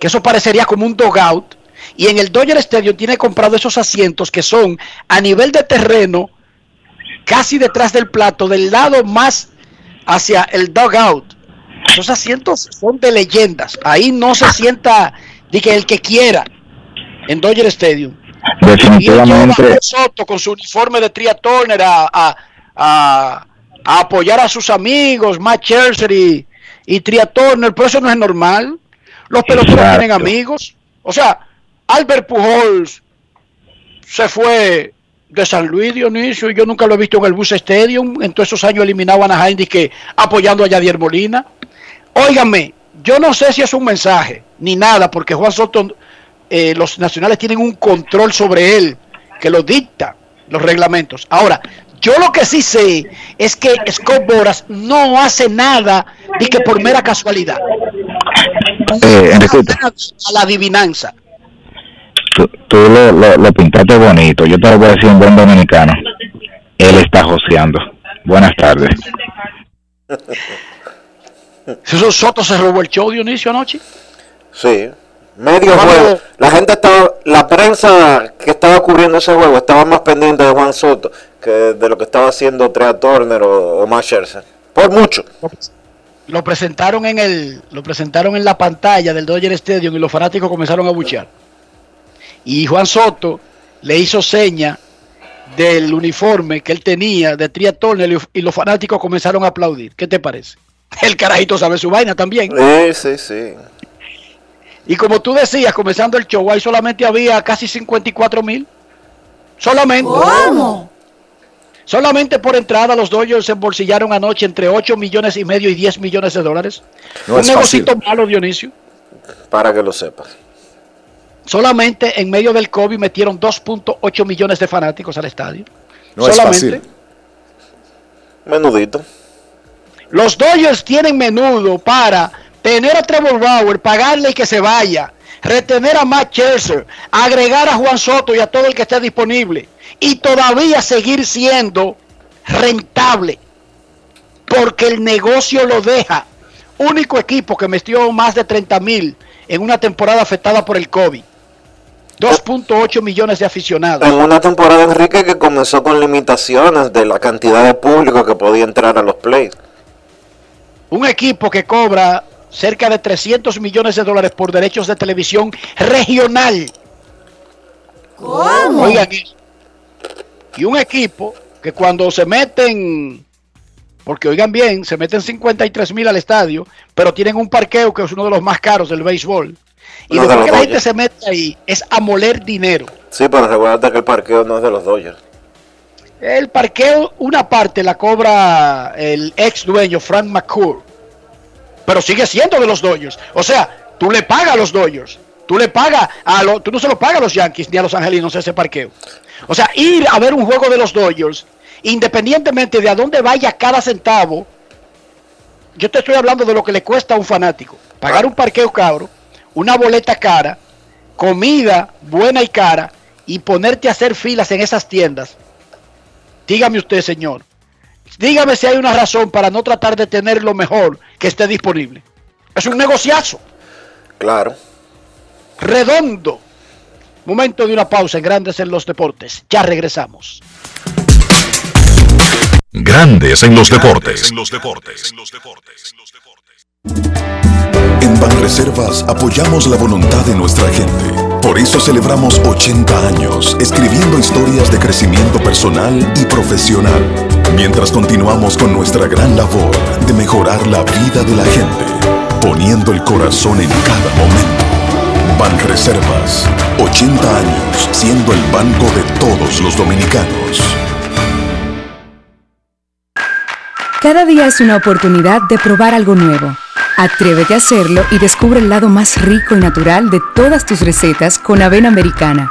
que eso parecería como un dugout. Y en el Dodger Stadium tiene comprado esos asientos que son a nivel de terreno, casi detrás del plato, del lado más hacia el dugout. Esos asientos son de leyendas. Ahí no se sienta de que el que quiera en Dodger Stadium. Y definitivamente, a Juan Soto con su uniforme de Tria Turner a, a- a- a apoyar a sus amigos, Matt Scherzer y, y pero eso no es normal. Los peloteros tienen amigos. O sea, Albert Pujols se fue de San Luis Dionisio y yo nunca lo he visto en el Bus Stadium. En todos esos años eliminado a Anaheim que apoyando a Yadier Molina. Óigame, yo no sé si es un mensaje ni nada, porque Juan Soto, eh, los nacionales tienen un control sobre él que lo dicta los reglamentos. Ahora, yo lo que sí sé es que Scott Boras no hace nada ni que por mera casualidad. eh, Enriquito, A la adivinanza. tú, tú lo, lo, lo pintaste bonito. Yo te lo voy a decir en buen dominicano. Él está joseando. Buenas tardes. ¿Esos Soto se robó el show, Dionisio, anoche? Sí. Medio juego. La gente estaba, la prensa que estaba cubriendo ese juego estaba más pendiente de Juan Soto que de lo que estaba haciendo Trea Turner o, o Max Scherzer. Por mucho. Lo presentaron en el, lo presentaron en la pantalla del Dodger Stadium y los fanáticos comenzaron a buchear. Y Juan Soto le hizo seña del uniforme que él tenía de Tria Turner y los fanáticos comenzaron a aplaudir. ¿Qué te parece? El carajito sabe su vaina también. Sí, sí, sí. Y como tú decías, comenzando el show, ahí solamente había casi 54 mil. Solamente. ¿Cómo? Solamente por entrada los Dodgers se embolsillaron anoche entre 8 millones y medio y 10 millones de dólares. No Un es negocito malo, Dionisio. Para que lo sepas. Solamente en medio del COVID metieron 2.8 millones de fanáticos al estadio. No es Solamente. fácil. Menudito. Los Dodgers tienen menudo para tener a Trevor Bauer, pagarle y que se vaya, retener a Matt Scherzer, agregar a Juan Soto y a todo el que esté disponible y todavía seguir siendo rentable porque el negocio lo deja. Único equipo que metió más de 30 mil en una temporada afectada por el COVID. 2.8 millones de aficionados. En una temporada, Enrique, que comenzó con limitaciones de la cantidad de público que podía entrar a los plays. un equipo que cobra cerca de 300 millones de dólares por derechos de televisión regional. ¿Cómo? Oigan eso. Y un equipo que cuando se meten, porque oigan bien, se meten 53 mil al estadio, pero tienen un parqueo que es uno de los más caros del béisbol. Y No, los que la gente se mete ahí, es a moler dinero. Sí, pero recuerda que el parqueo no es de los Dodgers. El parqueo, una parte la cobra el ex dueño Frank McCool, pero sigue siendo de los Dodgers. O sea, tú le pagas a los Dodgers, tú le pagas a los, tú no se lo pagas a los Yankees ni a los Angelinos ese parqueo. O sea, ir a ver un juego de los Dodgers, independientemente de a dónde vaya cada centavo, yo te estoy hablando de lo que le cuesta a un fanático. Pagar un parqueo caro, una boleta cara, comida buena y cara, y ponerte a hacer filas en esas tiendas. Dígame usted, señor. Dígame si hay una razón para no tratar de tener lo mejor que esté disponible. Es un negociazo. Claro. Redondo. Momento de una pausa en Grandes en los Deportes. Ya regresamos. Grandes en los deportes. En los deportes. En Banreservas apoyamos la voluntad de nuestra gente. Por eso celebramos 80 años escribiendo historias de crecimiento personal y profesional, mientras continuamos con nuestra gran labor de mejorar la vida de la gente, poniendo el corazón en cada momento. Banreservas, 80 años siendo el banco de todos los dominicanos. Cada día es una oportunidad de probar algo nuevo. Atrévete a hacerlo y descubre el lado más rico y natural de todas tus recetas con avena americana.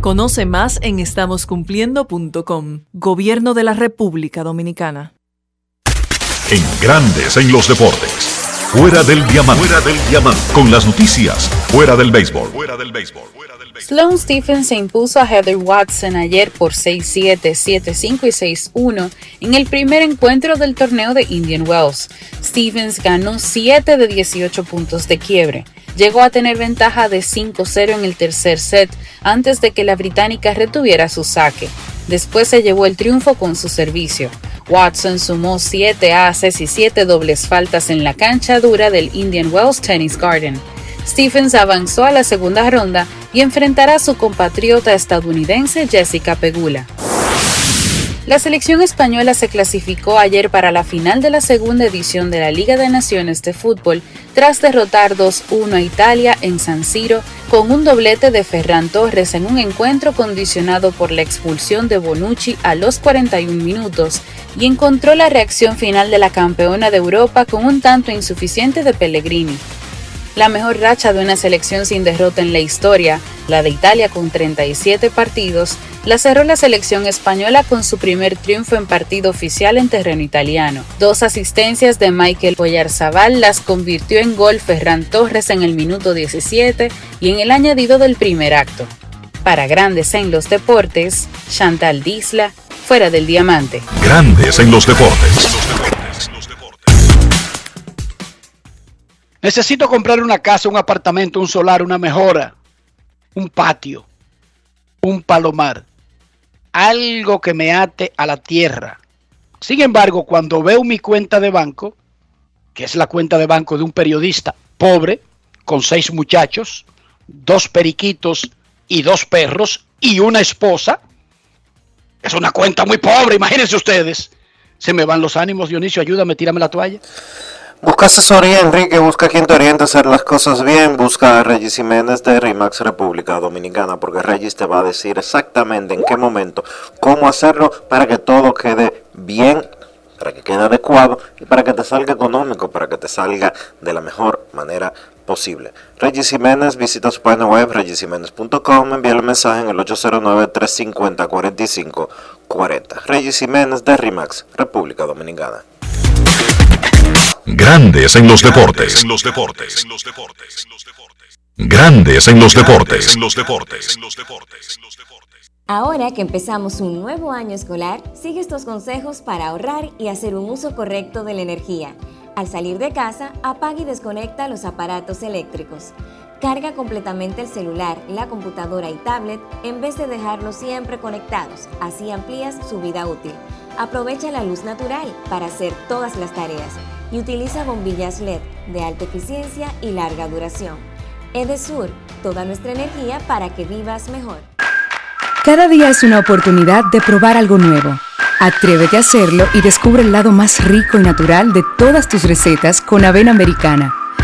Conoce más en estamoscumpliendo.com. Gobierno de la República Dominicana. En Grandes en los deportes. Fuera del diamante. Fuera del diamante. Con las noticias. Fuera del béisbol. Fuera del béisbol. Sloane Stephens se impuso a Heather Watson ayer por 6-7, 7-5 y 6-1 en el primer encuentro del torneo de Indian Wells. Stephens ganó 7 de 18 puntos de quiebre. Llegó a tener ventaja de 5-0 en el tercer set antes de que la británica retuviera su saque. Después se llevó el triunfo con su servicio. Watson sumó 7 aces y 7 dobles faltas en la cancha dura del Indian Wells Tennis Garden. Stephens avanzó a la segunda ronda y enfrentará a su compatriota estadounidense Jessica Pegula. La selección española se clasificó ayer para la final de la segunda edición de la Liga de Naciones de Fútbol tras derrotar 2-1 a Italia en San Siro con un doblete de Ferran Torres en un encuentro condicionado por la expulsión de Bonucci a los 41 minutos y encontró la reacción final de la campeona de Europa con un tanto insuficiente de Pellegrini. La mejor racha de una selección sin derrota en la historia, la de Italia con 37 partidos, la cerró la selección española con su primer triunfo en partido oficial en terreno italiano. Dos asistencias de Michael Oyarzabal las convirtió en gol Ferran Torres en el minuto 17 y en el añadido del primer acto. Para Grandes en los Deportes, Chantal Disla, fuera del diamante. Grandes en los deportes. Necesito comprar una casa, un apartamento, un solar, una mejora, un patio, un palomar, algo que me ate a la tierra. Sin embargo, cuando veo mi cuenta de banco, que es la cuenta de banco de un periodista pobre, con seis muchachos, dos periquitos y dos perros y una esposa, es una cuenta muy pobre, imagínense ustedes. Se me van los ánimos, Dionisio, ayúdame, tírame la toalla. Busca asesoría, Enrique, busca quien te oriente a hacer las cosas bien, busca a Regis Jiménez de RIMAX República Dominicana, porque Regis te va a decir exactamente en qué momento, cómo hacerlo para que todo quede bien, para que quede adecuado y para que te salga económico, para que te salga de la mejor manera posible. Regis Jiménez, visita su página web regisjiménez.com, envía el mensaje en el 809-350-4540. Regis Jiménez de RIMAX República Dominicana. Grandes en los deportes. En los deportes. Grandes en los deportes. En los deportes. Ahora que empezamos un nuevo año escolar, sigue estos consejos para ahorrar y hacer un uso correcto de la energía. Al salir de casa, apaga y desconecta los aparatos eléctricos. Carga completamente el celular, la computadora y tablet en vez de dejarlos siempre conectados. Así amplías su vida útil. Aprovecha la luz natural para hacer todas las tareas y utiliza bombillas LED de alta eficiencia y larga duración. Edesur, toda nuestra energía para que vivas mejor. Cada día es una oportunidad de probar algo nuevo. Atrévete a hacerlo y descubre el lado más rico y natural de todas tus recetas con avena americana.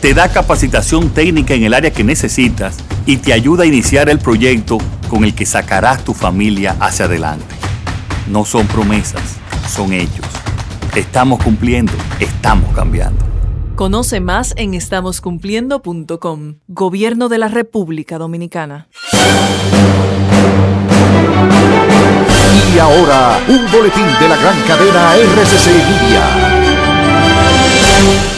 te da capacitación técnica en el área que necesitas y te ayuda a iniciar el proyecto con el que sacarás tu familia hacia adelante. No son promesas, son hechos. Estamos cumpliendo, estamos cambiando. Conoce más en estamoscumpliendo.com. Gobierno de la República Dominicana. Y ahora, un boletín de la gran cadena RCC Media.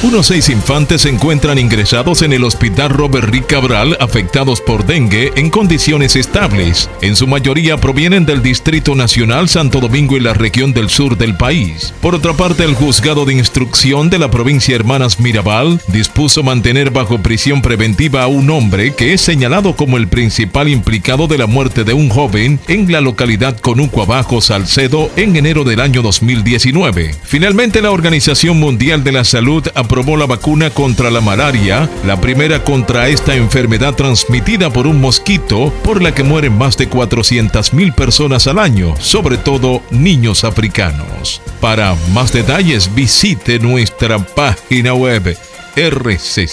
Unos seis infantes se encuentran ingresados en el hospital Robert Rick Cabral afectados por dengue en condiciones estables. En su mayoría provienen del Distrito Nacional Santo Domingo y la región del sur del país. Por otra parte, el juzgado de instrucción de la provincia Hermanas Mirabal dispuso mantener bajo prisión preventiva a un hombre que es señalado como el principal implicado de la muerte de un joven en la localidad Conuco Abajo, Salcedo, en enero del año 2019. Finalmente, la Organización Mundial de la Salud aprobó la vacuna contra la malaria, la primera contra esta enfermedad transmitida por un mosquito, por la que mueren más de 400.000 personas al año, sobre todo niños africanos. Para más detalles visite nuestra página web rccmedia.com.do.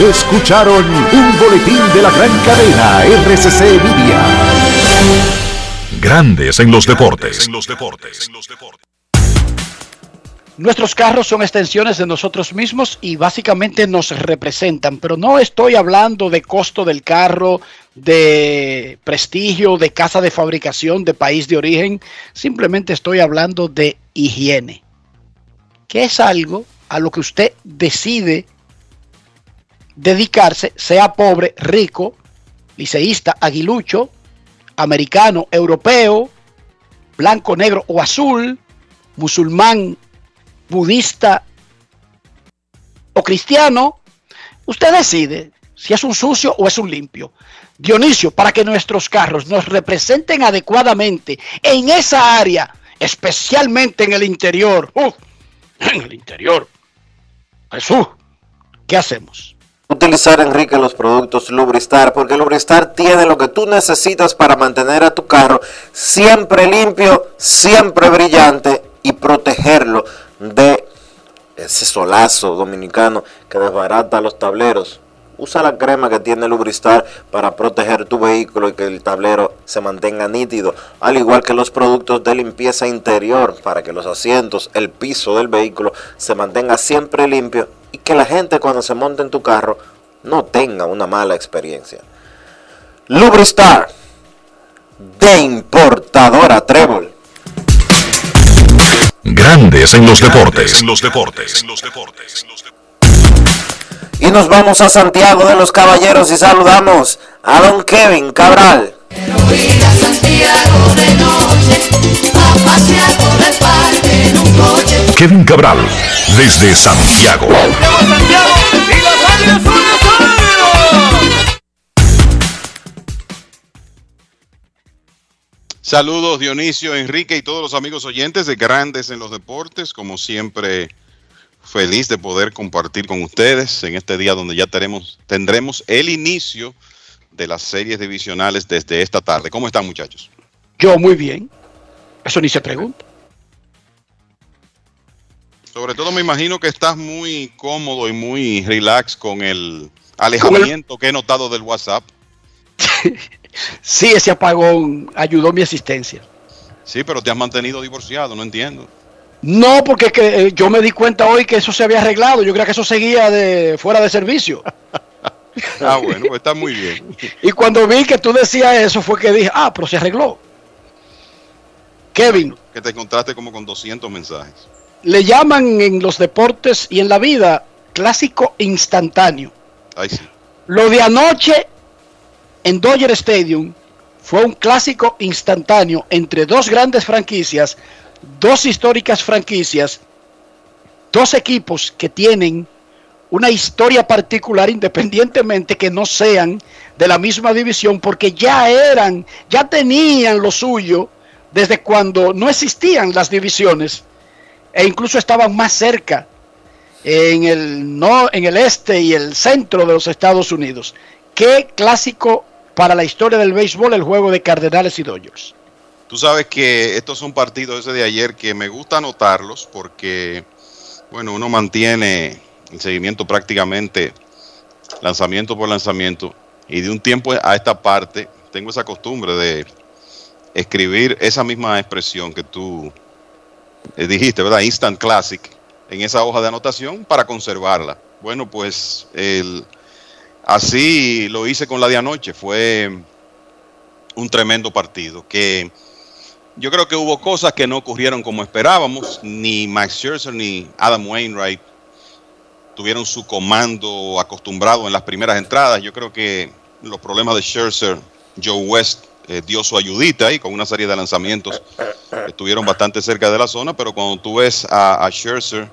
Escucharon un boletín de la gran cadena RCC Media. Grandes en los deportes. Nuestros carros son extensiones de nosotros mismos y básicamente nos representan, pero no estoy hablando de costo del carro, de prestigio, de casa de fabricación, de país de origen, simplemente estoy hablando de higiene, que es algo a lo que usted decide dedicarse, sea pobre, rico, liceísta, aguilucho, americano, europeo, blanco, negro o azul, musulmán, budista o cristiano, usted decide si es un sucio o es un limpio. Dionisio, para que nuestros carros nos representen adecuadamente en esa área, especialmente en el interior. ¡Uf! en el interior. Jesús, ¿qué hacemos? Utilizar, Enrique, los productos Lubristar, porque Lubristar tiene lo que tú necesitas para mantener a tu carro siempre limpio, siempre brillante y protegerlo de ese solazo dominicano que desbarata los tableros. Usa la crema que tiene Lubristar para proteger tu vehículo y que el tablero se mantenga nítido, al igual que los productos de limpieza interior para que los asientos, el piso del vehículo se mantenga siempre limpio y que la gente cuando se monte en tu carro no tenga una mala experiencia. Lubristar de importadora Trébol. Grandes en los deportes. En los deportes. Y nos vamos a Santiago de los Caballeros y saludamos a don Kevin Cabral. Kevin Cabral, desde Santiago. Saludos Dionisio, Enrique y todos los amigos oyentes de Grandes en los Deportes. Como siempre, feliz de poder compartir con ustedes en este día donde ya tenemos, tendremos el inicio de las series divisionales desde esta tarde. ¿Cómo están muchachos? Yo muy bien. Eso ni se pregunta. Sobre todo me imagino que estás muy cómodo y muy relax con el alejamiento que he notado del WhatsApp. sí, ese apagón ayudó mi asistencia. Sí, pero te has mantenido divorciado, no entiendo. No, porque que, eh, yo me di cuenta hoy que eso se había arreglado. Yo creía que eso seguía de fuera de servicio. ah, bueno, pues está muy bien. y cuando vi que tú decías eso fue que dije, ah, pero se arregló. Kevin. Que te encontraste como con 200 mensajes. Le llaman en los deportes y en la vida clásico instantáneo. Ay, sí. Lo de anoche en Dodger Stadium fue un clásico instantáneo entre dos grandes franquicias, dos históricas franquicias, dos equipos que tienen una historia particular independientemente que no sean de la misma división porque ya eran, ya tenían lo suyo desde cuando no existían las divisiones e incluso estaban más cerca en el, no, en el este y el centro de los Estados Unidos. Qué clásico para la historia del béisbol el juego de Cardenales y Dodgers. Tú sabes que estos son partidos ese de ayer que me gusta anotarlos porque, bueno, uno mantiene el seguimiento prácticamente lanzamiento por lanzamiento y de un tiempo a esta parte tengo esa costumbre de escribir esa misma expresión que tú eh, dijiste, ¿verdad? Instant Classic, en esa hoja de anotación para conservarla. Bueno, pues el, así lo hice con la de anoche. Fue un tremendo partido que yo creo que hubo cosas que no ocurrieron como esperábamos. Ni Max Scherzer ni Adam Wainwright tuvieron su comando acostumbrado en las primeras entradas. Yo creo que los problemas de Scherzer, Joe West eh, dio su ayudita ahí con una serie de lanzamientos estuvieron bastante cerca de la zona, pero cuando tú ves a, a Scherzer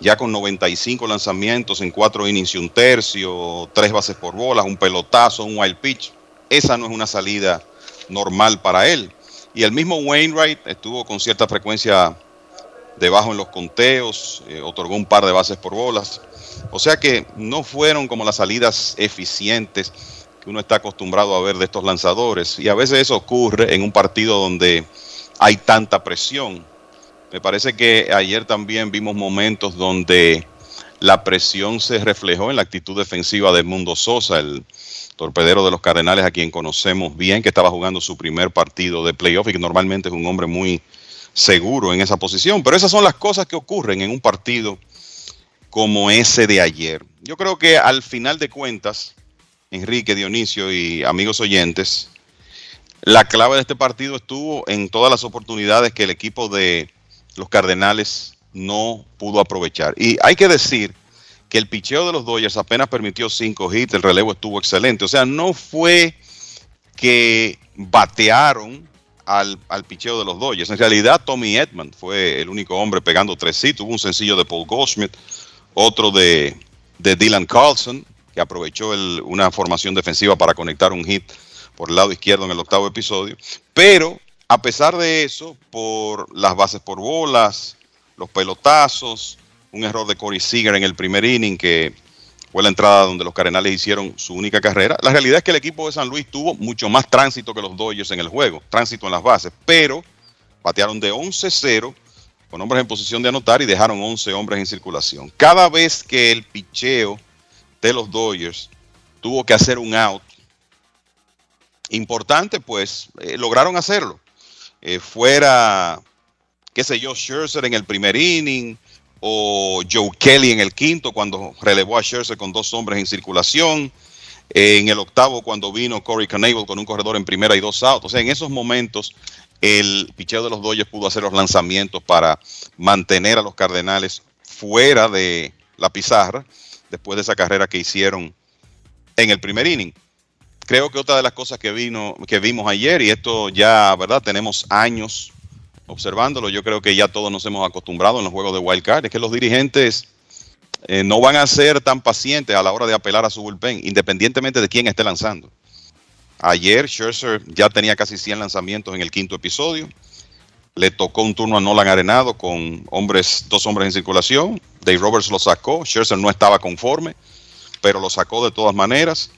ya con 95 lanzamientos en cuatro innings y un tercio, tres bases por bolas, un pelotazo, un wild pitch, esa no es una salida normal para él. Y el mismo Wainwright estuvo con cierta frecuencia debajo en los conteos, eh, otorgó un par de bases por bolas. O sea que no fueron como las salidas eficientes que uno está acostumbrado a ver de estos lanzadores. Y a veces eso ocurre en un partido donde hay tanta presión. Me parece que ayer también vimos momentos donde la presión se reflejó en la actitud defensiva de Mundo Sosa, el torpedero de los Cardenales, a quien conocemos bien, que estaba jugando su primer partido de playoff y que normalmente es un hombre muy seguro en esa posición. Pero esas son las cosas que ocurren en un partido como ese de ayer. Yo creo que al final de cuentas, Enrique, Dionisio y amigos oyentes, la clave de este partido estuvo en todas las oportunidades que el equipo de los Cardenales no pudo aprovechar. Y hay que decir que el picheo de los Dodgers apenas permitió cinco hits, el relevo estuvo excelente. O sea, no fue que batearon al, al picheo de los Dodgers. En realidad, Tommy Edman fue el único hombre pegando tres hits. Tuvo un sencillo de Paul Goldschmidt, otro de, de Dylan Carlson, que aprovechó una formación defensiva para conectar un hit por el lado izquierdo en el octavo episodio. Pero, a pesar de eso, por las bases por bolas, los pelotazos, un error de Corey Seager en el primer inning que fue la entrada donde los Cardenales hicieron su única carrera. La realidad es que el equipo de San Luis tuvo mucho más tránsito que los Dodgers en el juego, tránsito en las bases, pero batearon de 11-0 con hombres en posición de anotar y dejaron 11 hombres en circulación. Cada vez que el picheo de los Dodgers tuvo que hacer un out importante, pues eh, lograron hacerlo. Eh, fuera, qué sé yo, Scherzer en el primer inning, o Joe Kelly en el quinto cuando relevó a Scherzer con dos hombres en circulación. En el octavo cuando vino Corey Knebel con un corredor en primera y dos outs. O sea, en esos momentos el picheo de los Dodgers pudo hacer los lanzamientos para mantener a los Cardenales fuera de la pizarra después de esa carrera que hicieron en el primer inning. Creo que otra de las cosas que vino que vimos ayer y esto ya, ¿verdad? Tenemos años observándolo, yo creo que ya todos nos hemos acostumbrado en los juegos de wild card, es que los dirigentes eh, no van a ser tan pacientes a la hora de apelar a su bullpen, independientemente de quién esté lanzando. Ayer Scherzer ya tenía casi 100 lanzamientos en el quinto episodio. Le tocó un turno a Nolan Arenado con hombres, dos hombres en circulación. Dave Roberts lo sacó. Scherzer no estaba conforme, pero lo sacó de todas maneras.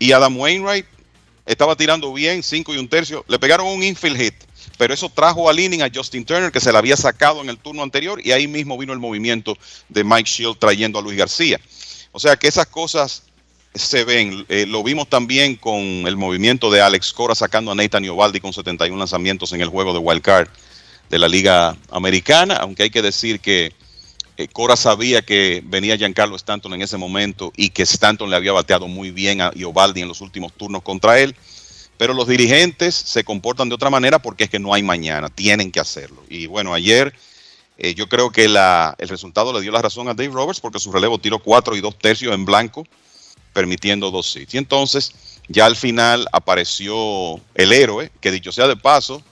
Y Adam Wainwright estaba tirando bien, cinco y un tercio. Le pegaron un infield hit pero eso trajo al inning a Justin Turner, que se le había sacado en el turno anterior, y ahí mismo vino el movimiento de Mike Shield trayendo a Luis García. O sea que esas cosas se ven. Eh, lo vimos también con el movimiento de Alex Cora sacando a Nathan Iovaldi con 71 lanzamientos en el juego de Wild Card de la Liga Americana, aunque hay que decir que eh, Cora sabía que venía Giancarlo Stanton en ese momento y que Stanton le había bateado muy bien a Iovaldi en los últimos turnos contra él. Pero los dirigentes se comportan de otra manera porque es que no hay mañana, tienen que hacerlo. Y bueno, ayer eh, yo creo que el resultado le dio la razón a Dave Roberts porque su relevo tiró cuatro y dos tercios en blanco, permitiendo dos hits. Y entonces ya al final apareció el héroe, que dicho sea de paso,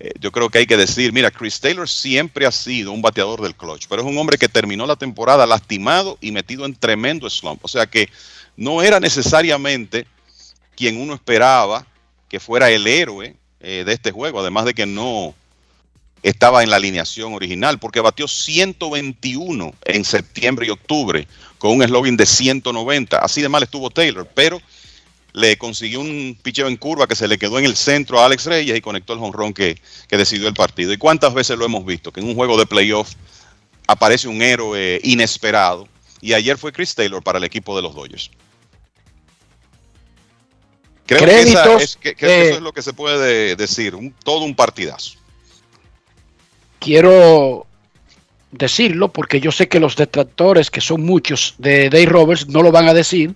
eh, yo creo que hay que decir, mira, Chris Taylor siempre ha sido un bateador del clutch, pero es un hombre que terminó la temporada lastimado y metido en tremendo slump. O sea que no era necesariamente quien uno esperaba que fuera el héroe eh, de este juego, además de que no estaba en la alineación original, porque batió 121 en septiembre y octubre con un eslogan de 190. Así de mal estuvo Taylor, pero le consiguió un picheo en curva que se le quedó en el centro a Alex Reyes y conectó el jonrón que, que decidió el partido. ¿Y cuántas veces lo hemos visto? Que en un juego de playoff aparece un héroe inesperado. Y ayer fue Chris Taylor para el equipo de los Dodgers. Creo que, esa es, que, que eso es lo que se puede decir, un, todo un partidazo. Quiero decirlo porque yo sé que los detractores, que son muchos de Dave Roberts, no lo van a decir.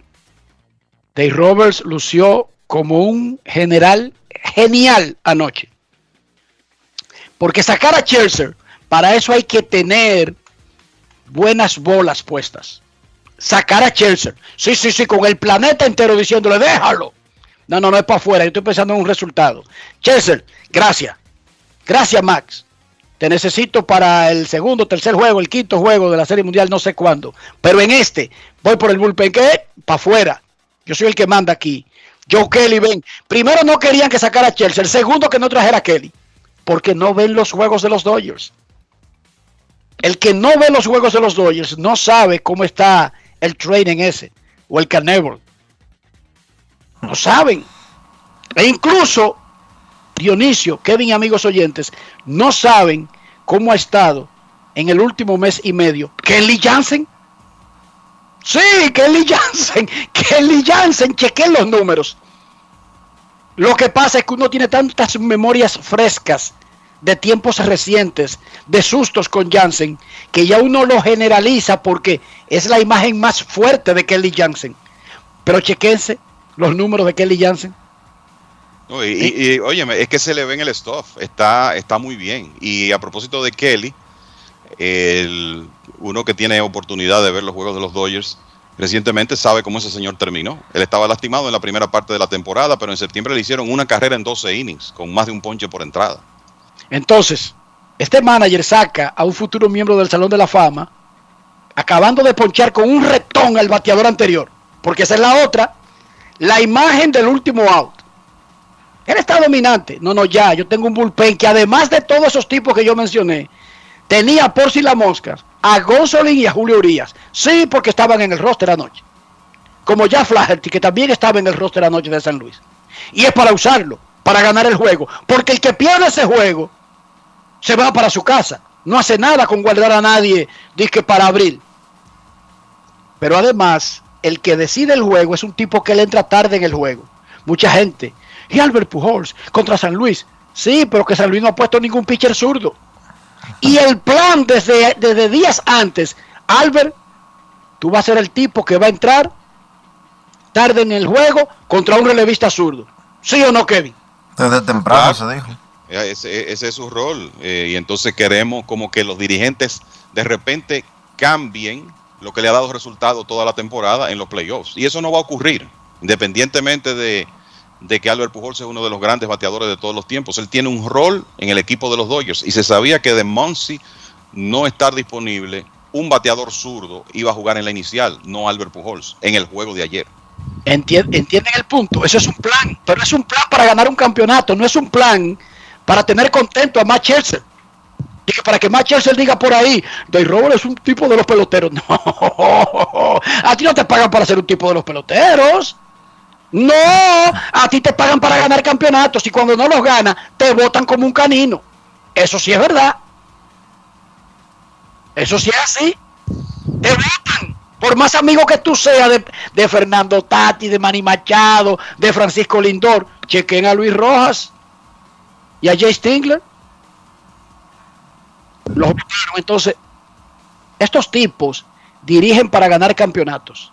Dave Roberts lució como un general genial anoche. Porque sacar a Chelsea, para eso hay que tener buenas bolas puestas. Sacar a Chelsea. Sí, sí, sí, con el planeta entero diciéndole, déjalo. No, no, no es para afuera. Yo estoy pensando en un resultado. Chelsea, gracias. Gracias, Max. Te necesito para el segundo, tercer juego, el quinto juego de la Serie Mundial, no sé cuándo. Pero en este, voy por el bullpen, que para afuera. Yo soy el que manda aquí. Joe Kelly, ven. Primero no querían que sacara a Chelsea. El segundo que no trajera a Kelly. Porque no ven los juegos de los Dodgers. El que no ve los juegos de los Dodgers no sabe cómo está el training ese. O el carnivore. No saben. E incluso Dionisio, Kevin y amigos oyentes, no saben cómo ha estado en el último mes y medio Kelly Jansen. Sí, Kelly Jansen, Kelly Jansen, chequen los números. Lo que pasa es que uno tiene tantas memorias frescas de tiempos recientes, de sustos con Jansen, que ya uno lo generaliza porque es la imagen más fuerte de Kelly Jansen. Pero chequense los números de Kelly Jansen. No, y, y, y, óyeme, es que se le ve en el stuff, está, está muy bien. Y a propósito de Kelly, el, uno que tiene oportunidad de ver los juegos de los Dodgers recientemente sabe cómo ese señor terminó. Él estaba lastimado en la primera parte de la temporada, pero en septiembre le hicieron una carrera en 12 innings, con más de un ponche por entrada. Entonces, este manager saca a un futuro miembro del Salón de la Fama, acabando de ponchar con un retón al bateador anterior, porque esa es la otra, la imagen del último out. Él está dominante. No, no, ya. Yo tengo un bullpen que además de todos esos tipos que yo mencioné, tenía por si la mosca a Gonzolin y a Julio Urias. Sí, porque estaban en el roster anoche. Como ya Flaherty, que también estaba en el roster anoche de San Luis. Y es para usarlo, para ganar el juego. Porque el que pierde ese juego se va para su casa. No hace nada con guardar a nadie, dice para abril. Pero además, el que decide el juego es un tipo que le entra tarde en el juego. Mucha gente y Albert Pujols contra San Luis. Sí, pero que San Luis no ha puesto ningún pitcher zurdo. Y el plan desde, desde días antes, Albert, tú vas a ser el tipo que va a entrar tarde en el juego contra un relevista zurdo. ¿Sí o no, Kevin? Desde temprano se dijo. Ese, ese, es su rol. Eh, y entonces queremos como que los dirigentes de repente cambien lo que le ha dado resultado toda la temporada en los playoffs. Y eso no va a ocurrir, independientemente de, que Albert Pujols es uno de los grandes bateadores de todos los tiempos. Él tiene un rol en el equipo de los Dodgers y se sabía que de Monsi no estar disponible, un bateador zurdo iba a jugar en la inicial, no Albert Pujols, en el juego de ayer. ¿Entienden el punto? Eso es un plan, pero es un plan para ganar un campeonato, no es un plan para tener contento a Matt Chelsea. Para que Matt Chelsea diga por ahí, Dave Roberts es un tipo de los peloteros. No, a ti no te pagan para ser un tipo de los peloteros. No, a ti te pagan para ganar campeonatos y cuando no los ganas te votan como un canino. Eso sí es verdad. Eso sí es así. Te votan. Por más amigo que tú seas de, de Fernando Tati, de Manny Machado, de Francisco Lindor, chequen a Luis Rojas y a Jay Stingler. Los votaron. Entonces, estos tipos dirigen para ganar campeonatos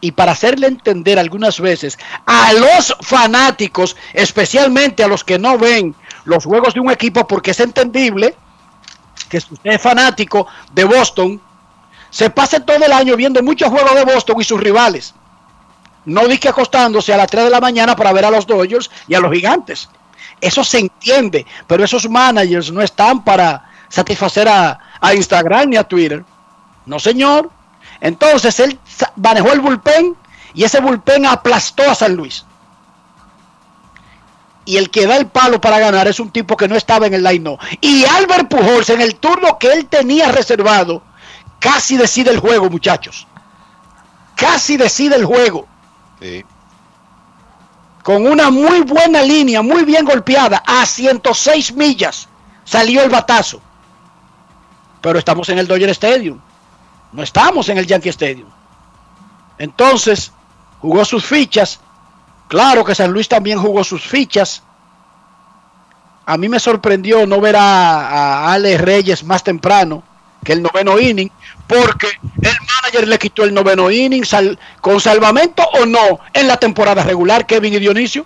y para hacerle entender algunas veces a los fanáticos, especialmente a los que no ven los juegos de un equipo, porque es entendible que si usted es fanático de Boston, se pase todo el año viendo muchos juegos de Boston y sus rivales. No dique acostándose a las 3 de la mañana para ver a los Dodgers y a los gigantes. Eso se entiende, pero esos managers no están para satisfacer a, a Instagram ni a Twitter. No, señor. Entonces él manejó el bullpen y ese bullpen aplastó a San Luis. Y el que da el palo para ganar es un tipo que no estaba en el line Y Albert Pujols en el turno que él tenía reservado casi decide el juego, muchachos. Casi decide el juego. Sí. Con una muy buena línea, muy bien golpeada, a 106 millas salió el batazo. Pero estamos en el Dodger Stadium. No estamos en el Yankee Stadium. Entonces, jugó sus fichas. Claro que San Luis también jugó sus fichas. A mí me sorprendió no ver a, a Alex Reyes más temprano que el noveno inning, porque el manager le quitó el noveno inning sal, con salvamento o no en la temporada regular, Kevin y Dionisio.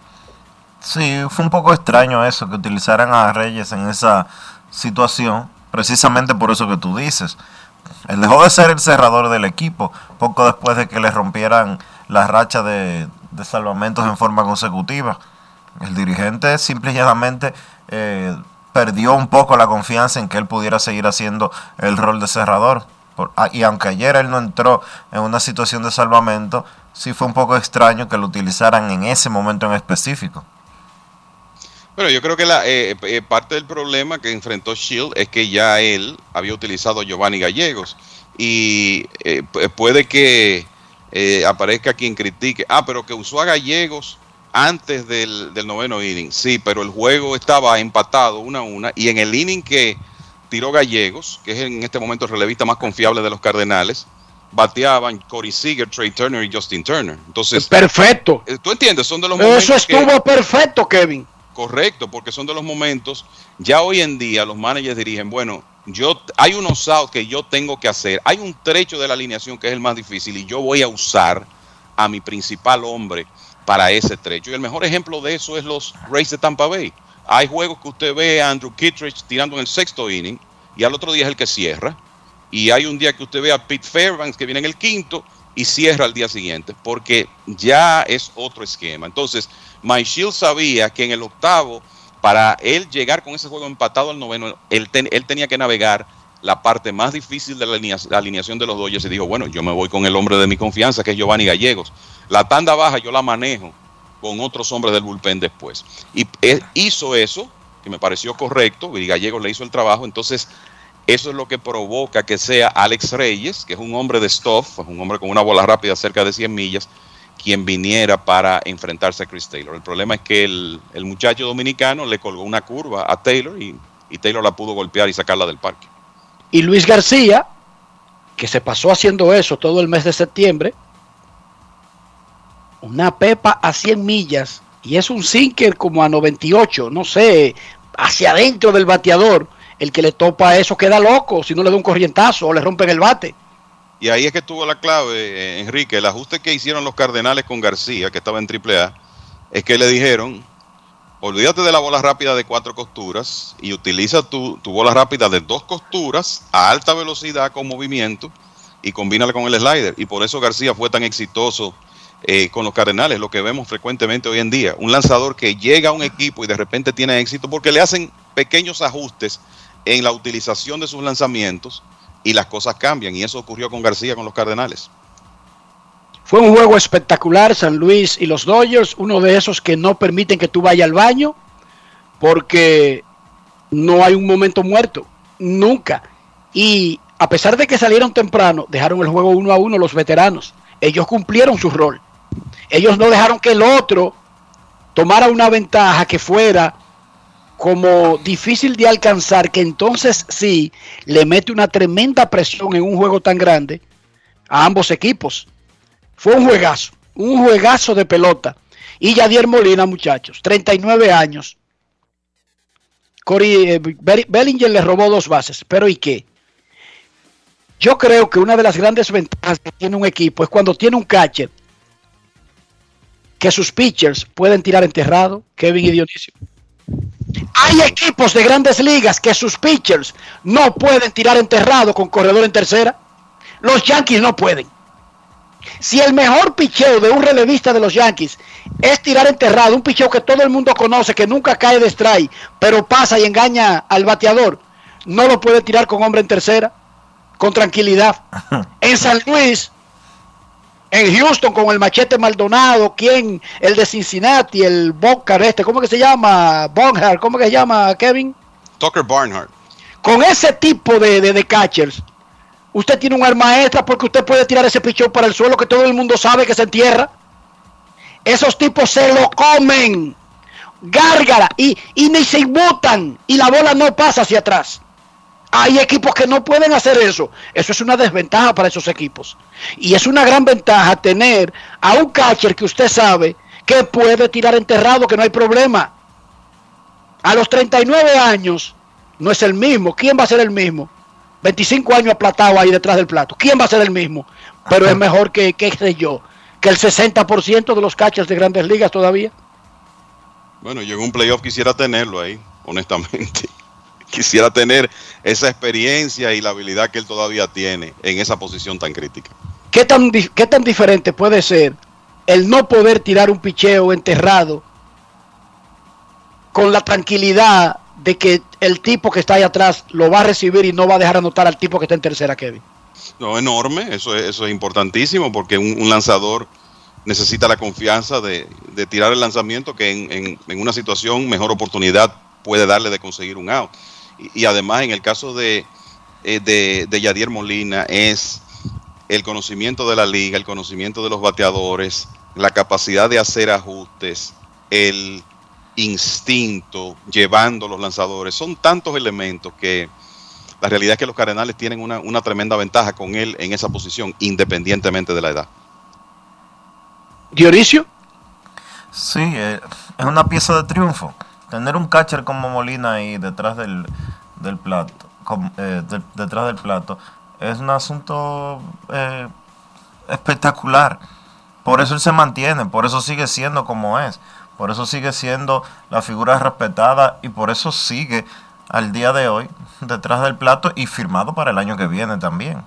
Sí, fue un poco extraño eso, que utilizaran a Reyes en esa situación precisamente por eso que tú dices. Él dejó de ser el cerrador del equipo poco después de que le rompieran la racha de, salvamentos en forma consecutiva. El dirigente simple y llanamente eh, perdió un poco la confianza en que él pudiera seguir haciendo el rol de cerrador. Ah, y aunque ayer él no entró en una situación de salvamento, sí fue un poco extraño que lo utilizaran en ese momento en específico. Bueno, yo creo que la eh, eh, parte del problema que enfrentó Shield es que ya él había utilizado a Giovanni Gallegos y eh, pu- puede que eh, aparezca quien critique, ah, pero que usó a Gallegos antes del, del noveno inning, sí, pero el juego estaba empatado una a una y en el inning que tiró Gallegos, que es en este momento el relevista más confiable de los Cardenales, bateaban Corey Seager, Trey Turner y Justin Turner. Entonces, Perfecto. eh, ¿tú entiendes? Son de los Eso que- estuvo perfecto, Kevin. Correcto, porque son de los momentos. Ya hoy en día los managers dirigen, bueno, yo hay unos outs que yo tengo que hacer. Hay un trecho de la alineación que es el más difícil y yo voy a usar a mi principal hombre para ese trecho. Y el mejor ejemplo de eso es los Rays de Tampa Bay. Hay juegos que usted ve a Andrew Kittredge tirando en el sexto inning y al otro día es el que cierra. Y hay un día que usted ve a Pete Fairbanks que viene en el quinto y cierra al día siguiente, porque ya es otro esquema. Entonces, Shield sabía que en el octavo, para él llegar con ese juego empatado al noveno, él, él tenía que navegar la parte más difícil de la, alinea- la alineación de los Dodgers y dijo, bueno, yo me voy con el hombre de mi confianza, que es Giovanni Gallegos. La tanda baja yo la manejo con otros hombres del bullpen después. Y él hizo eso, que me pareció correcto, y Gallegos le hizo el trabajo, entonces eso es lo que provoca que sea Alex Reyes, que es un hombre de stuff, un hombre con una bola rápida cerca de 100 millas, quien viniera para enfrentarse a Chris Taylor. El problema es que el, muchacho dominicano le colgó una curva a Taylor y, y Taylor la pudo golpear y sacarla del parque. Y Luis García, que se pasó haciendo eso todo el mes de septiembre, una pepa a 100 millas y es un sinker como a 98, no sé, hacia adentro del bateador. El que le topa eso queda loco si no le da un corrientazo o le rompen el bate. Y ahí es que estuvo la clave, eh, Enrique. El ajuste que hicieron los Cardenales con García, que estaba en AAA, es que le dijeron, olvídate de la bola rápida de cuatro costuras y utiliza tu, tu bola rápida de dos costuras a alta velocidad con movimiento y combínala con el slider. Y por eso García fue tan exitoso eh, con los Cardenales, lo que vemos frecuentemente hoy en día. Un lanzador que llega a un equipo y de repente tiene éxito porque le hacen pequeños ajustes en la utilización de sus lanzamientos y las cosas cambian. Y eso ocurrió con García con los Cardenales. Fue un juego espectacular, San Luis y los Dodgers, uno de esos que no permiten que tú vayas al baño porque no hay un momento muerto, nunca. Y a pesar de que salieron temprano, dejaron el juego uno a uno los veteranos. Ellos cumplieron su rol. Ellos no dejaron que el otro tomara una ventaja que fuera como difícil de alcanzar, que entonces sí le mete una tremenda presión en un juego tan grande a ambos equipos. Fue un juegazo, un juegazo de pelota. Y Yadier Molina, muchachos, 39 años. Corey, eh, Be- Bellinger le robó dos bases, pero ¿y qué? Yo creo que una de las grandes ventajas que tiene un equipo es cuando tiene un catcher que sus pitchers pueden tirar enterrado, Kevin y Dionisio. Hay equipos de grandes ligas que sus pitchers no pueden tirar enterrado con corredor en tercera. Los Yankees no pueden. Si el mejor picheo de un relevista de los Yankees es tirar enterrado, un picheo que todo el mundo conoce, que nunca cae de strike, pero pasa y engaña al bateador, no lo puede tirar con hombre en tercera, con tranquilidad. En San Luis, en Houston con el machete Maldonado, ¿quién? El de Cincinnati, el Boncar este, ¿cómo que se llama? Bonhart, ¿cómo que se llama, Kevin? Tucker Barnhart. Con ese tipo de, de, de catchers, usted tiene un arma extra porque usted puede tirar ese pichón para el suelo que todo el mundo sabe que se entierra. Esos tipos se lo comen. Gárgara y, y ni se botan y la bola no pasa hacia atrás. Hay equipos que no pueden hacer eso. Eso es una desventaja para esos equipos. Y es una gran ventaja tener a un catcher que usted sabe que puede tirar enterrado, que no hay problema. A los 39 años no es el mismo. ¿Quién va a ser el mismo? 25 años aplatado ahí detrás del plato. ¿Quién va a ser el mismo? Pero es mejor que, qué sé yo, que el 60% de los catchers de grandes ligas todavía. Bueno, yo en un playoff quisiera tenerlo ahí, honestamente. quisiera tener esa experiencia y la habilidad que él todavía tiene en esa posición tan crítica. ¿Qué tan, qué tan diferente puede ser el no poder tirar un picheo enterrado con la tranquilidad de que el tipo que está ahí atrás lo va a recibir y no va a dejar anotar al tipo que está en tercera, Kevin? No, enorme, eso es, eso es importantísimo porque un, un lanzador necesita la confianza de, de tirar el lanzamiento que en, en- en una situación mejor oportunidad puede darle de conseguir un out. Y, y además en el caso de, eh, de, de Yadier Molina es el conocimiento de la liga, el conocimiento de los bateadores, la capacidad de hacer ajustes, el instinto llevando los lanzadores. Son tantos elementos que la realidad es que los Cardenales tienen una, una tremenda ventaja con él en esa posición, independientemente de la edad. Dionisio. Sí, eh, es una pieza de triunfo. Tener un catcher como Molina ahí detrás del, del plato, eh, de- detrás del plato, es un asunto eh, espectacular. Por eso él se mantiene, por eso sigue siendo como es, por eso sigue siendo la figura respetada y por eso sigue al día de hoy detrás del plato y firmado para el año que viene también.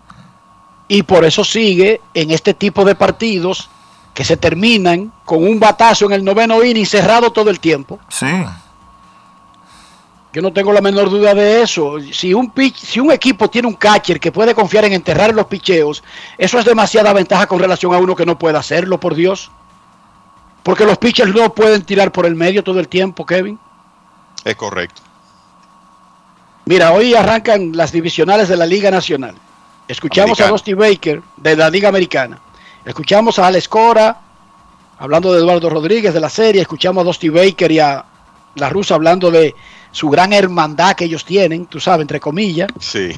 Y por eso sigue en este tipo de partidos que se terminan con un batazo en el noveno inning cerrado todo el tiempo. Sí. Yo no tengo la menor duda de eso. Si un, pitch- si un equipo tiene un catcher que puede confiar en enterrar los picheos, eso es demasiada ventaja con relación a uno que no puede hacerlo, por Dios. Porque los pitchers no pueden tirar por el medio todo el tiempo, Kevin. Es correcto. Mira, hoy arrancan las divisionales de la Liga Nacional. Escuchamos a Dusty Baker de la Liga Americana. Escuchamos a Alex Cora hablando de Eduardo Rodríguez de la serie. Escuchamos a Dusty Baker y a la rusa hablando de su gran hermandad que ellos tienen, tú sabes, entre comillas. Sí.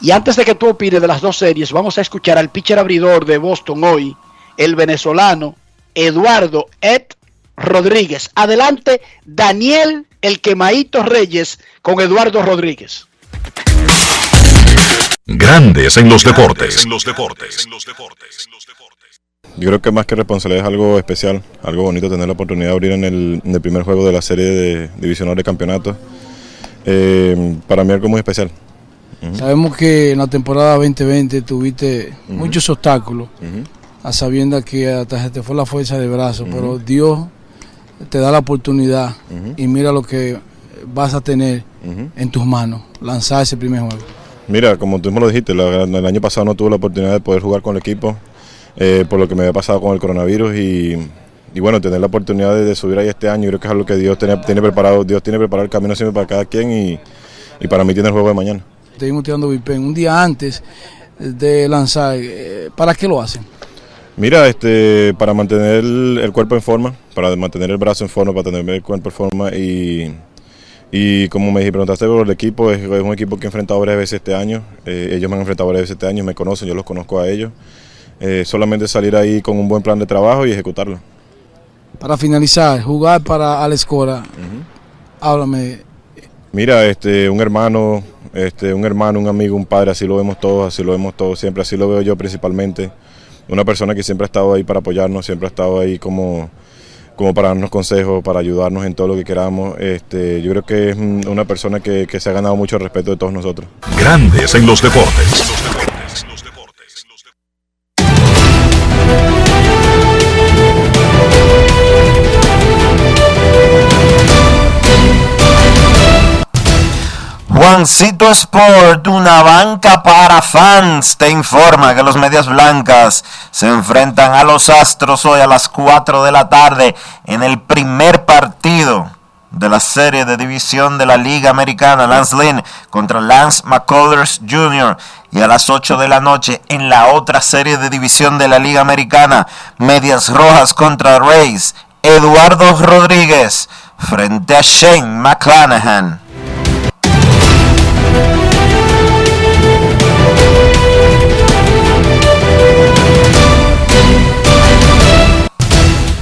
Y antes de que tú opines de las dos series, vamos a escuchar al pitcher abridor de Boston hoy, el venezolano Eduardo Ed Rodríguez. Adelante, Daniel El Quemaito Reyes con Eduardo Rodríguez. Grandes en los deportes. Yo creo que más que responsabilidad es algo especial, algo bonito tener la oportunidad de abrir en el, en el primer juego de la serie de divisional de campeonato. Eh, para mí algo muy especial. Sabemos que en la temporada 2020 tuviste muchos obstáculos, a sabiendas que hasta se te fue la fuerza de brazo, pero Dios te da la oportunidad y mira lo que vas a tener en tus manos, lanzar ese primer juego. Mira, como tú mismo lo dijiste, la- el año pasado no tuve la oportunidad de poder jugar con el equipo eh, por lo que me había pasado con el coronavirus y, y bueno, tener la oportunidad de, de subir ahí este año, creo que es algo que Dios tiene, tiene preparado, Dios tiene preparado el camino siempre para cada quien y, y para mí tiene el juego de mañana. Te vimos tirando bullpen un día antes de lanzar, eh, ¿para qué lo hacen? Mira, este, para mantener el, el cuerpo en forma, para mantener el brazo en forma, para tener el cuerpo en forma y, y como me preguntaste por el equipo, es, es un equipo que he enfrentado varias veces este año, eh, ellos me han enfrentado varias veces este año, me conocen, yo los conozco a ellos, Eh, solamente salir ahí con un buen plan de trabajo y ejecutarlo. Para finalizar, jugar para Alex Cora, háblame, Mira, este, un hermano, este, un hermano, un amigo, un padre, así lo vemos todos, así lo vemos todos, siempre, así lo veo yo principalmente. Una persona que siempre ha estado ahí para apoyarnos, siempre ha estado ahí como, como para darnos consejos, para ayudarnos en todo lo que queramos. Este, yo creo que es un- una persona que, que se ha ganado mucho el respeto de todos nosotros. Grandes en los deportes. Juancito Sport, una banca para fans, te informa que los Medias Blancas se enfrentan a los Astros hoy a las 4 de la tarde en el primer partido de la serie de división de la Liga Americana, Lance Lynn contra Lance McCullers Jr. Y a las 8 de la noche en la otra serie de división de la Liga Americana, Medias Rojas contra Rays, Eduardo Rodríguez frente a Shane McClanahan.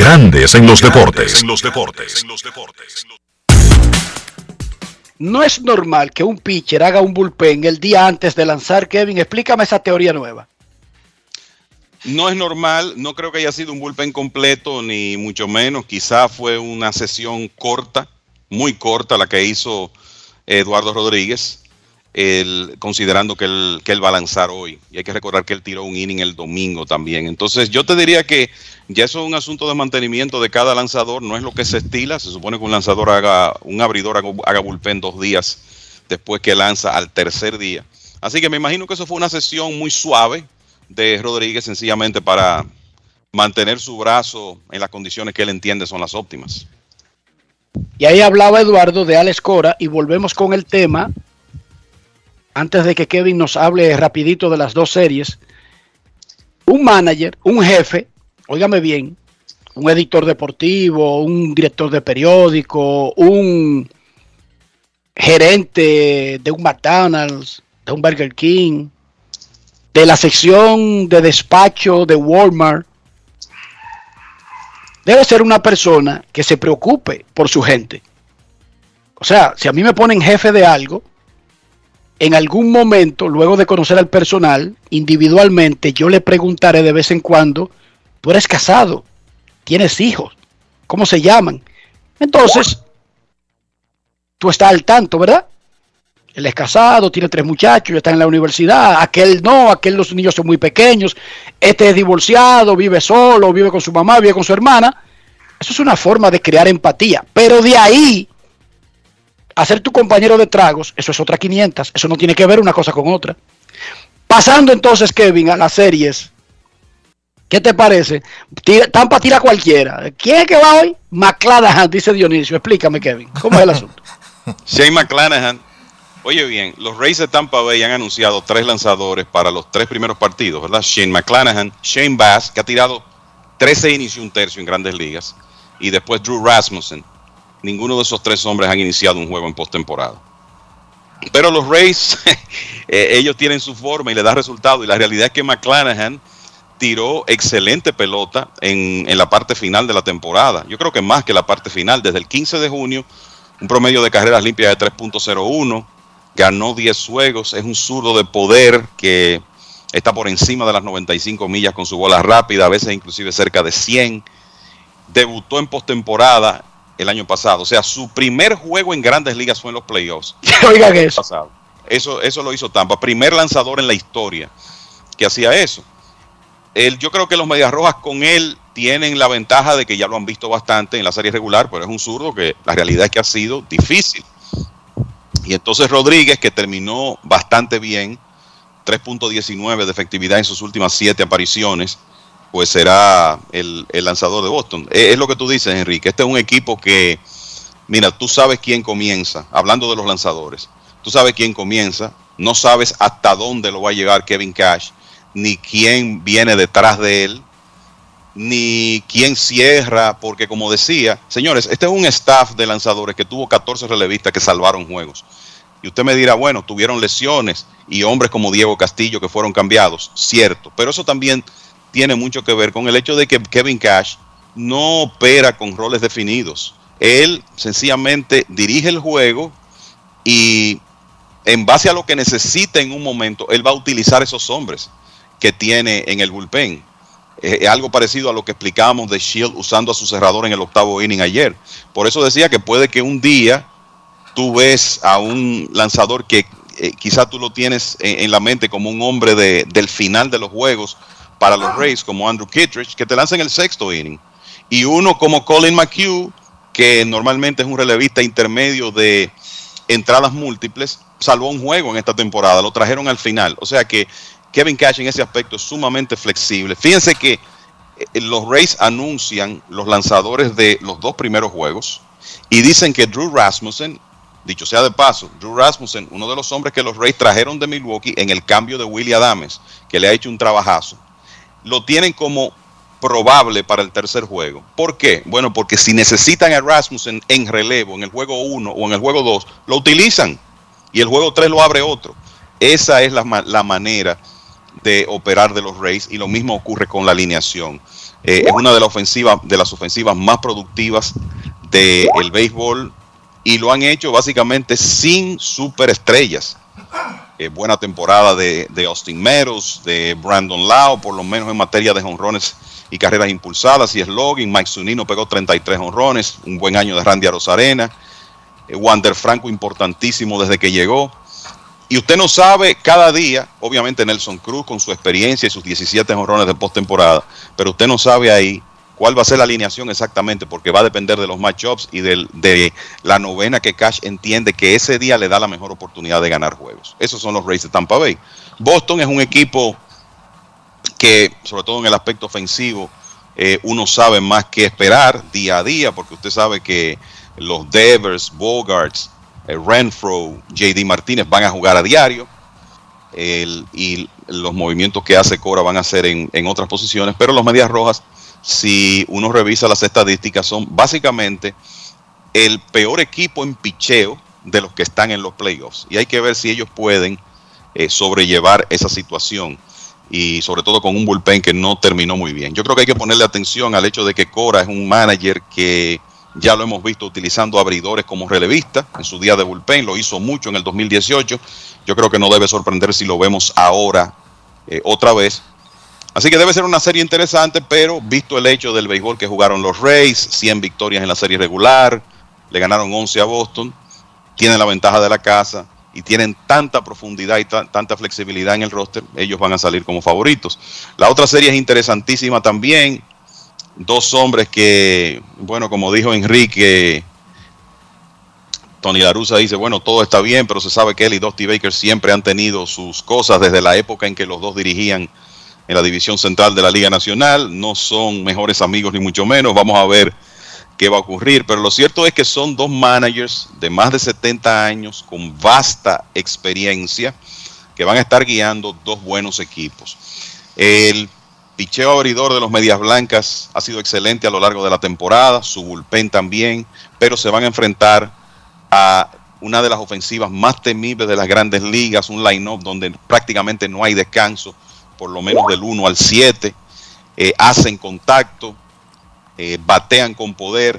Grandes en los deportes. No es normal que un pitcher haga un bullpen el día antes de lanzar, Kevin. Explícame esa teoría nueva. No es normal, no creo que haya sido un bullpen completo, ni mucho menos. Quizá fue una sesión corta, muy corta la que hizo Eduardo Rodríguez, el, considerando que él, que él va a lanzar hoy. Y hay que recordar que él tiró un inning el domingo también. Entonces yo te diría que ya eso es un asunto de mantenimiento de cada lanzador, no es lo que se estila. Se supone que un lanzador haga, un abridor haga, haga bullpen dos días después que lanza al tercer día. Así que me imagino que eso fue una sesión muy suave de Rodríguez sencillamente para mantener su brazo en las condiciones que él entiende son las óptimas. Y ahí hablaba Eduardo de Alex Cora y volvemos con el tema, antes de que Kevin nos hable rapidito de las dos series. Un manager, un jefe, óigame bien, un editor deportivo, un director de periódico, un gerente de un McDonald's, de un Burger King, de la sección de despacho de Walmart, debe ser una persona que se preocupe por su gente. O sea, si a mí me ponen jefe de algo, en algún momento, luego de conocer al personal, individualmente, yo le preguntaré de vez en cuando, tú eres casado, tienes hijos, ¿cómo se llaman? Entonces, tú estás al tanto, ¿verdad? Él es casado, tiene tres muchachos, ya está en la universidad. Aquel no, aquel los niños son muy pequeños. Este es divorciado, vive solo, vive con su mamá, vive con su hermana. Eso es una forma de crear empatía. Pero de ahí, hacer tu compañero de tragos, eso es otra 500. Eso no tiene que ver una cosa con otra. Pasando entonces, Kevin, a las series. ¿Qué te parece? Tampa tira cualquiera. ¿Quién es que va hoy? McClanahan, dice Dionisio. Explícame, Kevin. ¿Cómo es el asunto? Shane McClanahan Oye bien, los Rays de Tampa Bay han anunciado tres lanzadores para los tres primeros partidos, ¿verdad? Shane McClanahan, Shane Bass, que ha tirado 13 innings y un tercio en grandes ligas, y después Drew Rasmussen. Ninguno de esos tres hombres han iniciado un juego en postemporada. Pero los Rays, ellos tienen su forma y le da resultado, y la realidad es que McClanahan tiró excelente pelota en, en la parte final de la temporada. Yo creo que más que la parte final, desde el 15 de junio, un promedio de carreras limpias de 3.01 ganó 10 juegos, es un zurdo de poder que está por encima de las 95 millas con su bola rápida, a veces inclusive cerca de 100. Debutó en postemporada el año pasado, o sea, su primer juego en grandes ligas fue en los playoffs. Oiga que eso. Pasado. Eso, eso lo hizo Tampa, primer lanzador en la historia que hacía eso. El, yo creo que los Medias Rojas con él tienen la ventaja de que ya lo han visto bastante en la serie regular, pero es un zurdo que la realidad es que ha sido difícil. Y entonces Rodríguez, que terminó bastante bien, 3.19 de efectividad en sus últimas siete apariciones, pues será el, el lanzador de Boston. Es, es, lo que tú dices, Enrique. Este es un equipo que, mira, tú sabes quién comienza, hablando de los lanzadores, tú sabes quién comienza, no sabes hasta dónde lo va a llegar Kevin Cash, ni quién viene detrás de él, ni quién cierra, porque como decía, señores, este es un staff de lanzadores que tuvo 14 relevistas que salvaron juegos. Y usted me dirá, bueno, tuvieron lesiones y hombres como Diego Castillo que fueron cambiados, cierto, pero eso también tiene mucho que ver con el hecho de que Kevin Cash no opera con roles definidos. Él sencillamente dirige el juego y en base a lo que necesita en un momento, él va a utilizar esos hombres que tiene en el bullpen. Es algo parecido a lo que explicábamos de Shield usando a su cerrador en el octavo inning ayer. Por eso decía que puede que un día tú ves a un lanzador que eh, quizá tú lo tienes en, en, la mente como un hombre de, del final de los juegos para los Rays, como Andrew Kittredge, que te lanza en el sexto inning. Y uno como Colin McHugh, que normalmente es un relevista intermedio de entradas múltiples, salvó un juego en esta temporada, lo trajeron al final. O sea que Kevin Cash en ese aspecto es sumamente flexible. Fíjense que eh, los Rays anuncian los lanzadores de los dos primeros juegos y dicen que Drew Rasmussen, dicho sea de paso, Drew Rasmussen, uno de los hombres que los Rays trajeron de Milwaukee en el cambio de Willie Adames, que le ha hecho un trabajazo, lo tienen como probable para el tercer juego. ¿Por qué? Bueno, porque si necesitan a Rasmussen en relevo en el juego 1 o en el juego 2, lo utilizan y el juego 3 lo abre otro. Esa es la, la manera de operar de los Rays y lo mismo ocurre con la alineación. Eh, es una de las ofensivas, de las ofensivas más productivas del béisbol y lo han hecho básicamente sin superestrellas. Eh, buena temporada de, Austin Meadows, de Brandon Lau, por lo menos en materia de honrones y carreras impulsadas y slogan. Mike Zunino pegó 33 honrones, un buen año de Randy Arozarena. Eh, Wander Franco importantísimo desde que llegó. Y usted no sabe cada día, obviamente Nelson Cruz con su experiencia y sus 17 honrones de postemporada, pero usted no sabe ahí cuál va a ser la alineación exactamente, porque va a depender de los matchups y de la novena que Cash entiende que ese día le da la mejor oportunidad de ganar juegos. Esos son los Rays de Tampa Bay. Boston es un equipo que, sobre todo en el aspecto ofensivo, eh, uno sabe más que esperar día a día, porque usted sabe que los Devers, Bogarts, eh, Renfro, JD Martínez van a jugar a diario. y los movimientos que hace Cora van a ser en otras posiciones, pero los Medias Rojas si uno revisa las estadísticas, son básicamente el peor equipo en picheo de los que están en los playoffs. Y hay que ver si ellos pueden eh, sobrellevar esa situación. Y sobre todo con un bullpen que no terminó muy bien. Yo creo que hay que ponerle atención al hecho de que Cora es un manager que ya lo hemos visto utilizando abridores como relevista en su día de bullpen. Lo hizo mucho en el 2018. Yo creo que no debe sorprender si lo vemos ahora eh, otra vez. Así que debe ser una serie interesante, pero visto el hecho del béisbol que jugaron los Rays, 100 victorias en la serie regular, le ganaron 11 a Boston, tienen la ventaja de la casa y tienen tanta profundidad y tanta flexibilidad en el roster, ellos van a salir como favoritos. La otra serie es interesantísima también. Dos hombres que, bueno, como dijo Enrique, Tony Larusa dice, bueno, todo está bien, pero se sabe que él y Dusty Baker siempre han tenido sus cosas desde la época en que los dos dirigían en la división central de la Liga Nacional. No son mejores amigos ni mucho menos. Vamos a ver qué va a ocurrir. Pero lo cierto es que son dos managers de más de 70 años con vasta experiencia que van a estar guiando dos buenos equipos. El picheo abridor de los Medias Blancas ha sido excelente a lo largo de la temporada, su bullpen también, pero se van a enfrentar a una de las ofensivas más temibles de las grandes ligas, un line-up donde prácticamente no hay descanso por lo menos del 1 al 7, eh, hacen contacto, eh, batean con poder.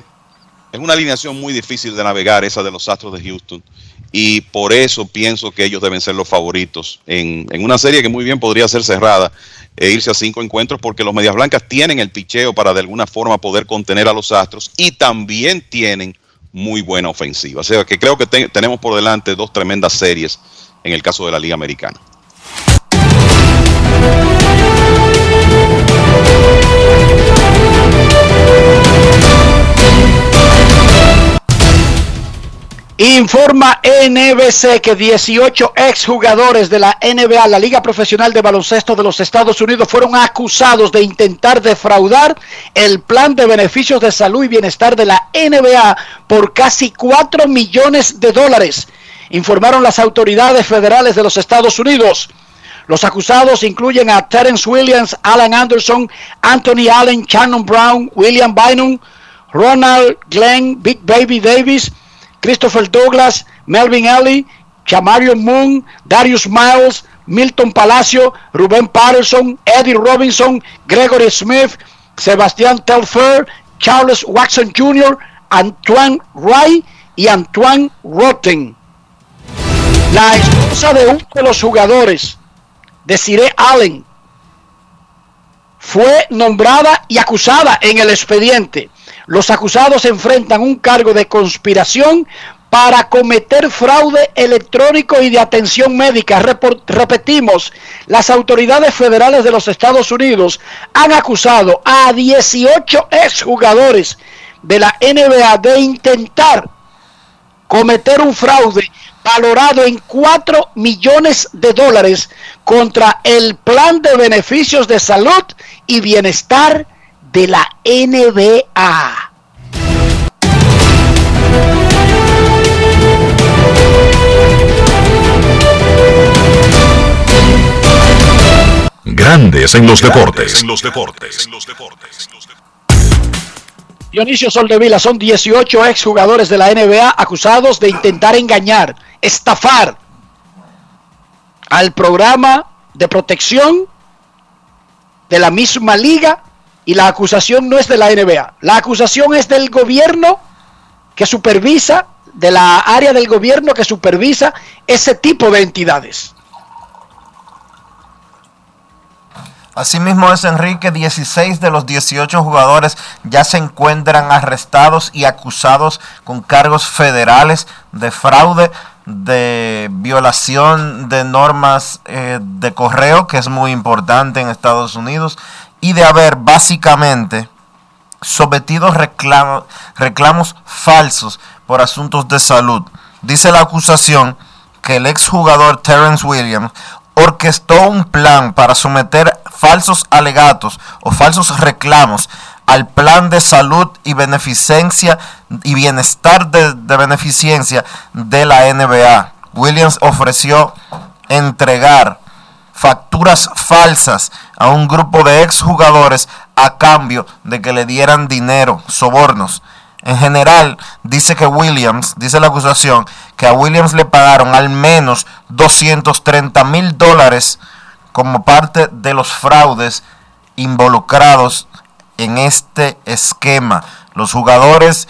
Es una alineación muy difícil de navegar esa de los Astros de Houston y por eso pienso que ellos deben ser los favoritos en, una serie que muy bien podría ser cerrada e irse a cinco encuentros porque los Medias Blancas tienen el picheo para de alguna forma poder contener a los Astros y también tienen muy buena ofensiva. O sea que creo que tenemos por delante dos tremendas series en el caso de la Liga Americana. Informa NBC que 18 exjugadores de la NBA, la Liga Profesional de Baloncesto de los Estados Unidos, fueron acusados de intentar defraudar el plan de beneficios de salud y bienestar de la NBA por casi 4 millones de dólares, informaron las autoridades federales de los Estados Unidos. Los acusados incluyen a Terence Williams, Alan Anderson, Anthony Allen, Shannon Brown, William Bynum, Ronald Glenn, Big Baby Davis, Christopher Douglas, Melvin Alley, Chamario Moon, Darius Miles, Milton Palacio, Rubén Patterson, Eddie Robinson, Gregory Smith, Sebastián Telfair, Charles Watson Jr., Antoine Wright y Antoine Rotten. La esposa de uno de los jugadores, Desiree Allen, fue nombrada y acusada en el expediente. Los acusados enfrentan un cargo de conspiración para cometer fraude electrónico y de atención médica. repetimos, las autoridades federales de los Estados Unidos han acusado a 18 exjugadores de la NBA de intentar cometer un fraude valorado en 4 millones de dólares contra el plan de beneficios de salud y bienestar de la NBA. Grandes en los deportes. En los deportes. Dionisio Soldevila son 18 exjugadores de la NBA acusados de intentar engañar, estafar al programa de protección de la misma liga y la acusación no es de la NBA. La acusación es del gobierno que supervisa, de la área del gobierno que supervisa ese tipo de entidades. Asimismo es Enrique, 16 de los 18 jugadores ya se encuentran arrestados y acusados con cargos federales de fraude, de violación de normas eh, de correo, que es muy importante en Estados Unidos, y de haber básicamente sometido reclamo- reclamos falsos por asuntos de salud. Dice la acusación que el exjugador Terrence Williams orquestó un plan para someter falsos alegatos o falsos reclamos al plan de salud y beneficencia y bienestar de, beneficencia de la NBA. Williams ofreció entregar facturas falsas a un grupo de exjugadores a cambio de que le dieran dinero, sobornos. En general, dice que Williams, dice la acusación, que a Williams le pagaron al menos 230 mil dólares como parte de los fraudes involucrados en este esquema. Los jugadores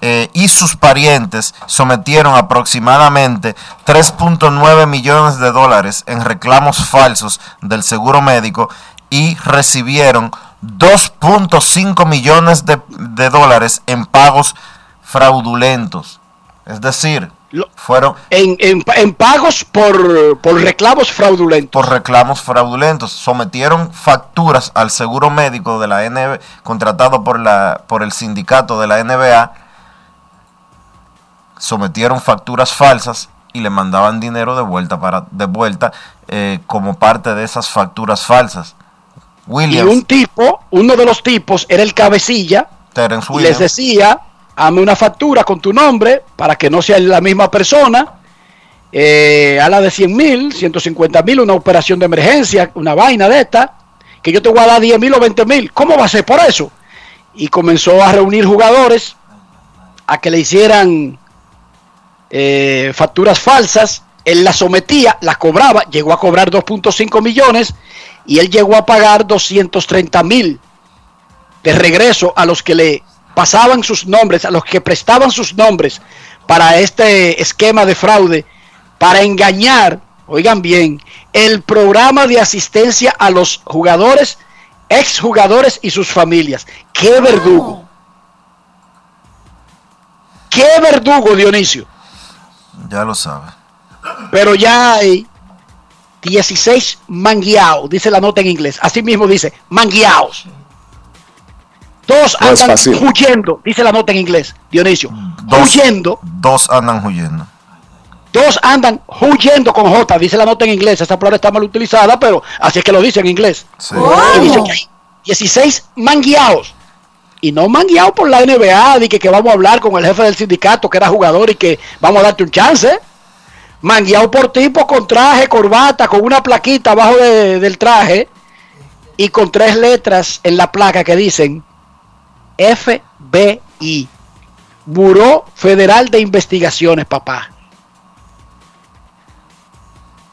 eh, y sus parientes sometieron aproximadamente 3.9 millones de dólares en reclamos falsos del seguro médico y recibieron 2.5 millones de, de dólares en pagos fraudulentos. Es decir, fueron En, en- en pagos por, por reclamos fraudulentos. por reclamos fraudulentos. Sometieron facturas al seguro médico de la NBA, contratado por, la, por el sindicato de la NBA. Sometieron facturas falsas y le mandaban dinero de vuelta, para, de vuelta eh, como parte de esas facturas falsas. Y Williams, un tipo, uno de los tipos era el cabecilla, Terence y les Williams, decía, hazme una factura con tu nombre para que no sea la misma persona, eh, a la de 100 mil, 150 mil, una operación de emergencia, una vaina de esta, que yo te voy a dar 10 mil o 20 mil. ¿Cómo va a ser por eso? Y comenzó a reunir jugadores a que le hicieran eh, facturas falsas. Él las sometía, las cobraba, llegó a cobrar 2.5 millones y él llegó a pagar 230 mil de regreso a los que le pasaban sus nombres, a los que prestaban sus nombres para este esquema de fraude, para engañar, oigan bien, el programa de asistencia a los jugadores, exjugadores y sus familias. ¡Qué verdugo! ¡Qué verdugo, Dionisio! ya lo sabe. Pero ya hay 16 mangueados, dice la nota en inglés. Así mismo dice, mangueados. Dos No andan huyendo, dice la nota en inglés, Dionisio. huyendo. Dos andan huyendo. Dos andan huyendo con J, dice la nota en inglés. Esta palabra está mal utilizada, pero así es que lo dice en inglés. Y dice que hay 16 mangueados. Y no mangueados por la NBA, de que, que vamos a hablar con el jefe del sindicato, que era jugador, y que vamos a darte un chance. Mangueado por tipo con traje, corbata, con una plaquita abajo de- del traje y con tres letras en la placa que dicen FBI, Buró Federal de Investigaciones, papá.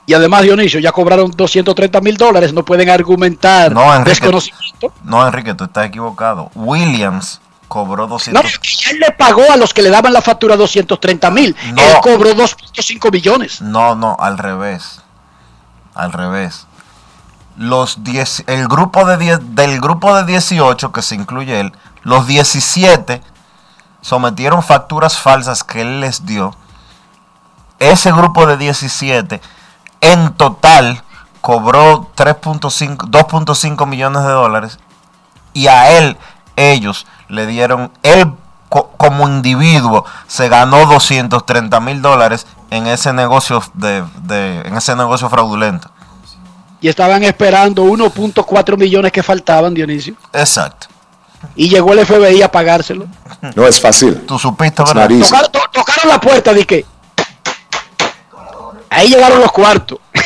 Y además, Dionisio, ya cobraron 230 mil dólares, no pueden argumentar No, Enrique. desconocimiento. No, Enrique, tú estás equivocado. Williams cobró No, 200. que él le pagó a los que le daban la factura 230 mil. No. Él cobró 2.5 millones. No, no, al revés. Al revés. Los 10, el grupo de 10, del grupo de 18 que se incluye él, los 17 sometieron facturas falsas que él les dio. Ese grupo de 17 en total cobró 3.5 2.5 millones de dólares y a él ellos le dieron él co- como individuo se ganó 230 mil dólares en ese negocio de, de- en ese negocio fraudulento Y estaban esperando 1.4 millones que faltaban, Dionisio. exacto Y llegó el FBI a pagárselo. No es fácil. tú supiste verdad. Tocaron, to- tocaron la puerta, de que ahí llegaron los cuartos.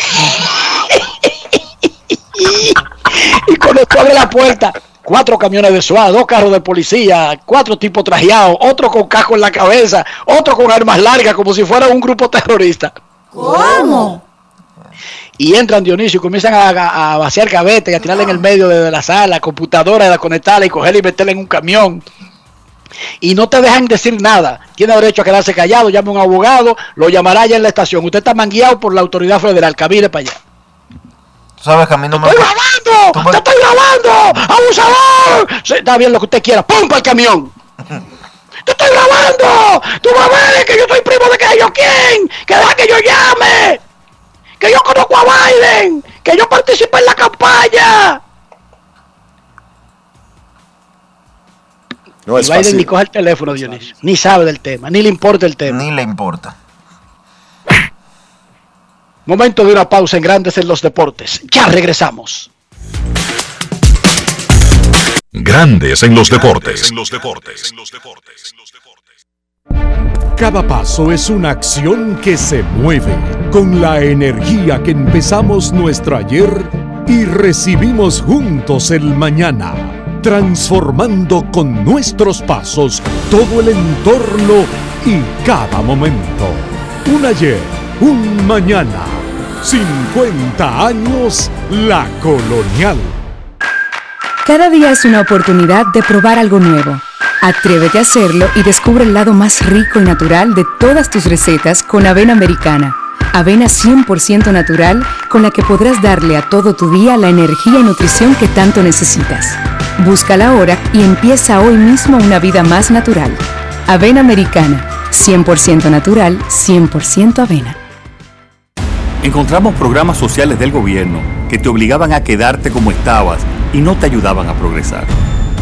y cuando tú abres la puerta, cuatro camiones de SWAT, dos carros de policía, cuatro tipos trajeados, otro con casco en la cabeza, otro con armas largas, como si fuera un grupo terrorista. ¿Cómo? Y entran Dionisio y comienzan a, a- a vaciar gavetas y a tirarle en el medio de la sala, computadora, la conectarla y cogerla y meterla en un camión. Y no te dejan decir nada. Tiene derecho a quedarse callado, llame a un abogado, lo llamará ya en la estación. Usted está mangueado por la autoridad federal, camine para allá. Tú sabes que a mí no me... ¡Estoy grabando! ¡Te estoy grabando! ¡Abusador! Está bien lo que usted quiera. ¡Pum para el camión! ¡Te estoy grabando! ¡Tú vas a ver que yo soy primo de que yo quién! ¡Que deja que yo llame! ¡Que yo conozco a Biden! ¡Que yo participé en la campaña! No y es Biden fácil. ni coge el teléfono, Dionisio. Ni sabe del tema, ni le importa el tema. Ni le importa. Momento de una pausa en Grandes en los Deportes. Ya regresamos. Grandes en los deportes. Cada paso es una acción que se mueve con la energía que empezamos nuestro ayer y recibimos juntos el mañana, transformando con nuestros pasos todo el entorno y cada momento. Un ayer, un mañana, 50 años la colonial. Cada día es una oportunidad de probar algo nuevo. Atrévete a hacerlo y descubre el lado más rico y natural de todas tus recetas con avena americana. Avena 100% natural con la que podrás darle a todo tu día la energía y nutrición que tanto necesitas. Búscala ahora y empieza hoy mismo una vida más natural. Avena americana, 100% natural, 100% avena. Encontramos programas sociales del gobierno que te obligaban a quedarte como estabas y no te ayudaban a progresar.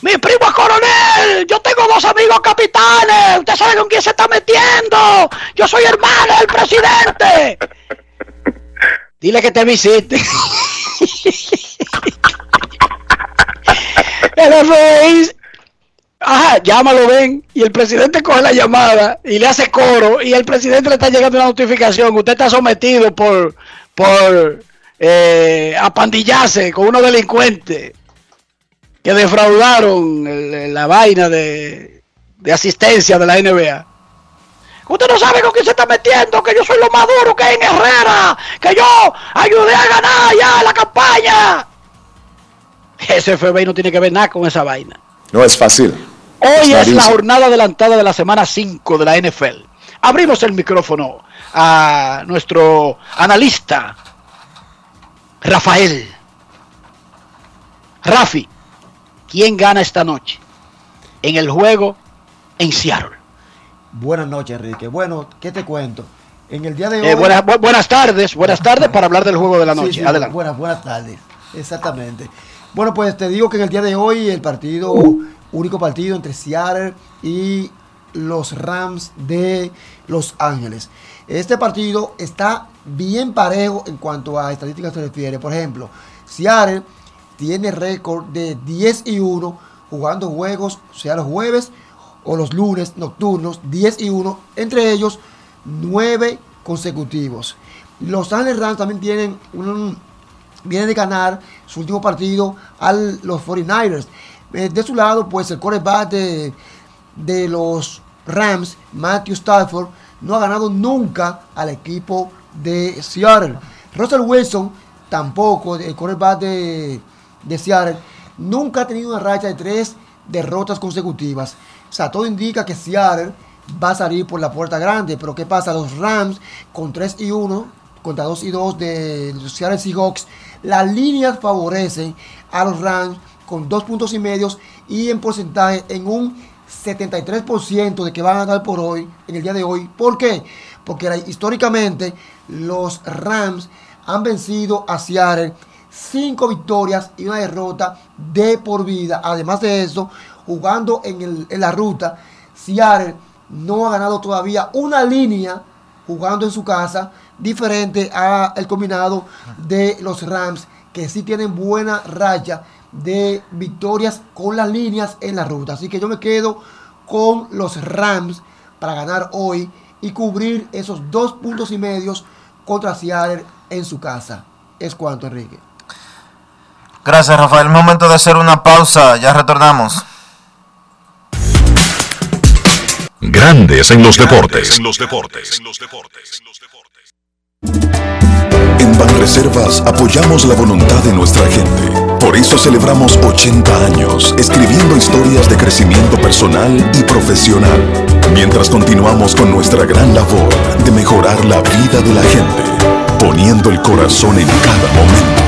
¡Mi primo es coronel! ¡Yo tengo dos amigos capitanes! ¡Usted sabe con quién se está metiendo! ¡Yo soy hermano del presidente! Dile que te visite. El FBI, ajá, llámalo, ven. Y el presidente coge la llamada y le hace coro. Y el presidente le está llegando una notificación. Usted está sometido por, por eh, apandillarse con unos delincuentes que defraudaron el- la vaina de, de asistencia de la NBA. Usted no sabe con quién se está metiendo, que yo soy lo más duro que hay en Herrera, que yo ayudé a ganar ya la campaña. Ese FBI no tiene que ver nada con esa vaina. No es fácil. Hoy Está es la jornada adelantada de la semana 5 de la NFL. Abrimos el micrófono a nuestro analista, Rafael. Rafi, ¿quién gana esta noche en el juego en Seattle? Buenas noches, Enrique. Bueno, ¿qué te cuento? En el día de hoy. Eh, buenas, bu- buenas tardes, buenas tardes para hablar del juego de la Sí, noche. sí, Adelante. Buenas, buenas tardes. Exactamente. Bueno, pues te digo que en el día de hoy el partido, único partido entre Seattle y los Rams de Los Ángeles. Este partido está bien parejo en cuanto a estadísticas se refiere. Por ejemplo, Seattle tiene récord de 10 y 1 jugando juegos, sea los jueves o los lunes nocturnos, 10 y 1, entre ellos 9 consecutivos. Los Ángeles Rams también tienen un, vienen de ganar su último partido a los 49ers. Eh, de su lado, pues el quarterback de, de los Rams, Matthew Stafford, no ha ganado nunca al equipo de Seattle. Russell Wilson tampoco, el quarterback de, de Seattle, nunca ha tenido una racha de tres derrotas consecutivas. O sea, todo indica que Seattle va a salir por la puerta grande. Pero ¿qué pasa? Los Rams con 3 y 1 contra 2 y 2 de los Seattle Seahawks. Las líneas favorecen a los Rams con 2 puntos y medios y en porcentaje en un 73% de que van a ganar por hoy, en el día de hoy. ¿Por qué? Porque históricamente los Rams han vencido a Seattle 5 victorias y una derrota de por vida. Además de eso, jugando en, el- en la ruta, Seattle no ha ganado todavía una línea jugando en su casa, diferente al combinado de los Rams, que sí tienen buena raya de victorias con las líneas en la ruta. Así que yo me quedo con los Rams para ganar hoy y cubrir esos dos puntos y medios contra Seattle en su casa. Es cuanto, Enrique. Gracias, Rafael. Momento de hacer una pausa. Ya retornamos. Grandes en los deportes. En los deportes. En Banreservas apoyamos la voluntad de nuestra gente. Por eso celebramos 80 años escribiendo historias de crecimiento personal y profesional, mientras continuamos con nuestra gran labor de mejorar la vida de la gente, poniendo el corazón en cada momento.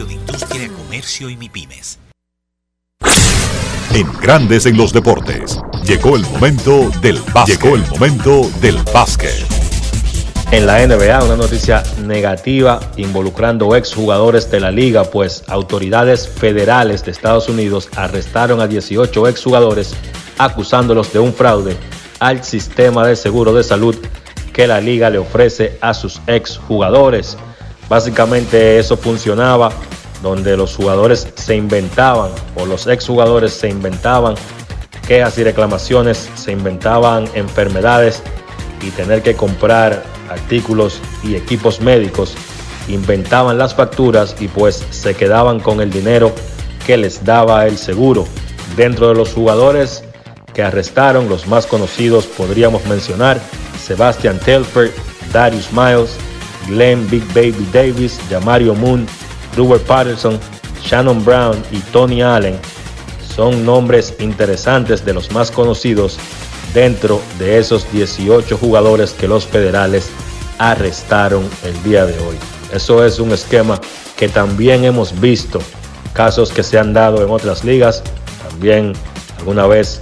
de Industria, Comercio y MIPIMES. En Grandes en los deportes. Llegó el momento del básquet. Llegó el momento del básquet. En la NBA, una noticia negativa involucrando exjugadores de la liga, pues autoridades federales de Estados Unidos arrestaron a 18 exjugadores acusándolos de un fraude al sistema de seguro de salud que la liga le ofrece a sus exjugadores. Básicamente eso funcionaba donde los jugadores se inventaban o los exjugadores se inventaban quejas y reclamaciones, se inventaban enfermedades y tener que comprar artículos y equipos médicos, inventaban las facturas y pues se quedaban con el dinero que les daba el seguro. Dentro de los jugadores que arrestaron, los más conocidos podríamos mencionar Sebastian Telfer, Darius Miles, Glenn Big Baby Davis, Jamario Moon, Robert Patterson, Shannon Brown y Tony Allen son nombres interesantes de los más conocidos dentro de esos 18 jugadores que los federales arrestaron el día de hoy. Eso es un esquema que también hemos visto, casos que se han dado en otras ligas, también alguna vez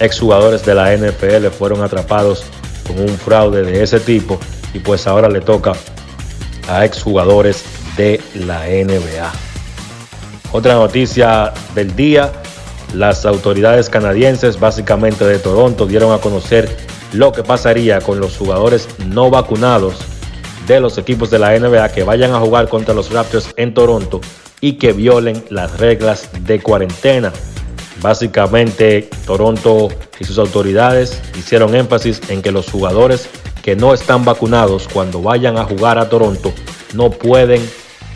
exjugadores de la NFL fueron atrapados con un fraude de ese tipo y pues ahora le toca a exjugadores de la NBA. Otra noticia del día, las autoridades canadienses, básicamente de Toronto, dieron a conocer lo que pasaría con los jugadores no vacunados de los equipos de la NBA que vayan a jugar contra los Raptors en Toronto y que violen las reglas de cuarentena. Básicamente, Toronto y sus autoridades hicieron énfasis en que los jugadores que no están vacunados cuando vayan a jugar a Toronto no pueden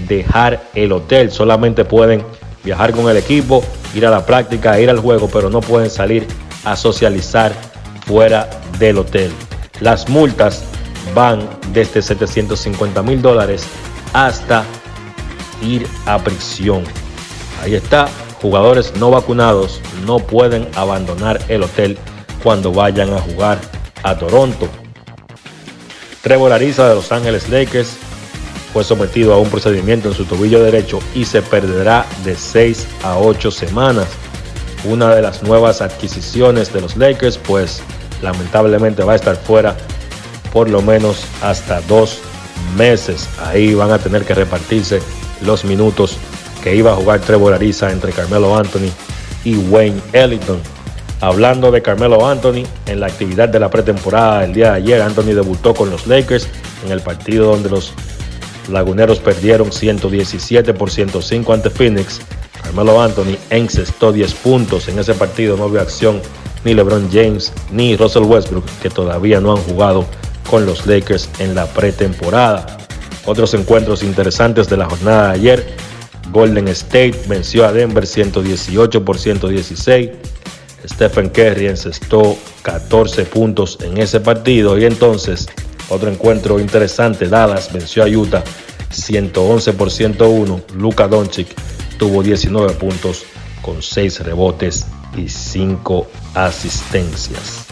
dejar el hotel, solamente pueden viajar con el equipo, ir a la práctica, ir al juego, pero no pueden salir a socializar fuera del hotel. Las multas van desde 750 mil dólares hasta ir a prisión. Ahí está, jugadores no vacunados no pueden abandonar el hotel cuando vayan a jugar a Toronto. Trevor Ariza de Los Ángeles Lakers fue sometido a un procedimiento en su tobillo derecho y se perderá de 6 a 8 semanas. Una de las nuevas adquisiciones de los Lakers, pues lamentablemente va a estar fuera por lo menos hasta dos meses. Ahí van a tener que repartirse los minutos que iba a jugar Trevor Ariza entre Carmelo Anthony y Wayne Ellington. Hablando de Carmelo Anthony, en la actividad de la pretemporada el día de ayer, Anthony debutó con los Lakers en el partido donde los laguneros perdieron 117 por 105 ante Phoenix. Carmelo Anthony encestó 10 puntos. En ese partido no vio acción ni LeBron James ni Russell Westbrook, que todavía no han jugado con los Lakers en la pretemporada. Otros encuentros interesantes de la jornada de ayer. Golden State venció a Denver 118 por 116. Stephen Curry encestó 14 puntos en ese partido. Y entonces, otro encuentro interesante. Dallas venció a Utah 111 por 101. Luka Doncic tuvo 19 puntos con 6 rebotes y 5 asistencias.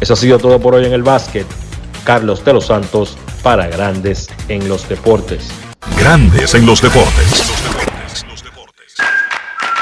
Eso ha sido todo por hoy en el básquet. Carlos de los Santos para Grandes en los Deportes. Grandes en los Deportes.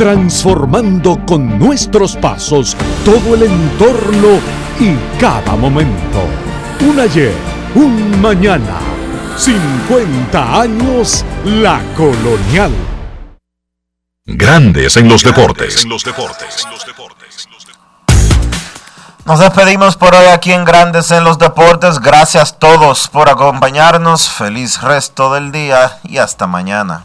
transformando con nuestros pasos todo el entorno y cada momento. Un ayer, un mañana, 50 años la colonial. Grandes en los deportes. Nos despedimos por hoy aquí en Grandes en los Deportes. Gracias a todos por acompañarnos. Feliz resto del día y hasta mañana.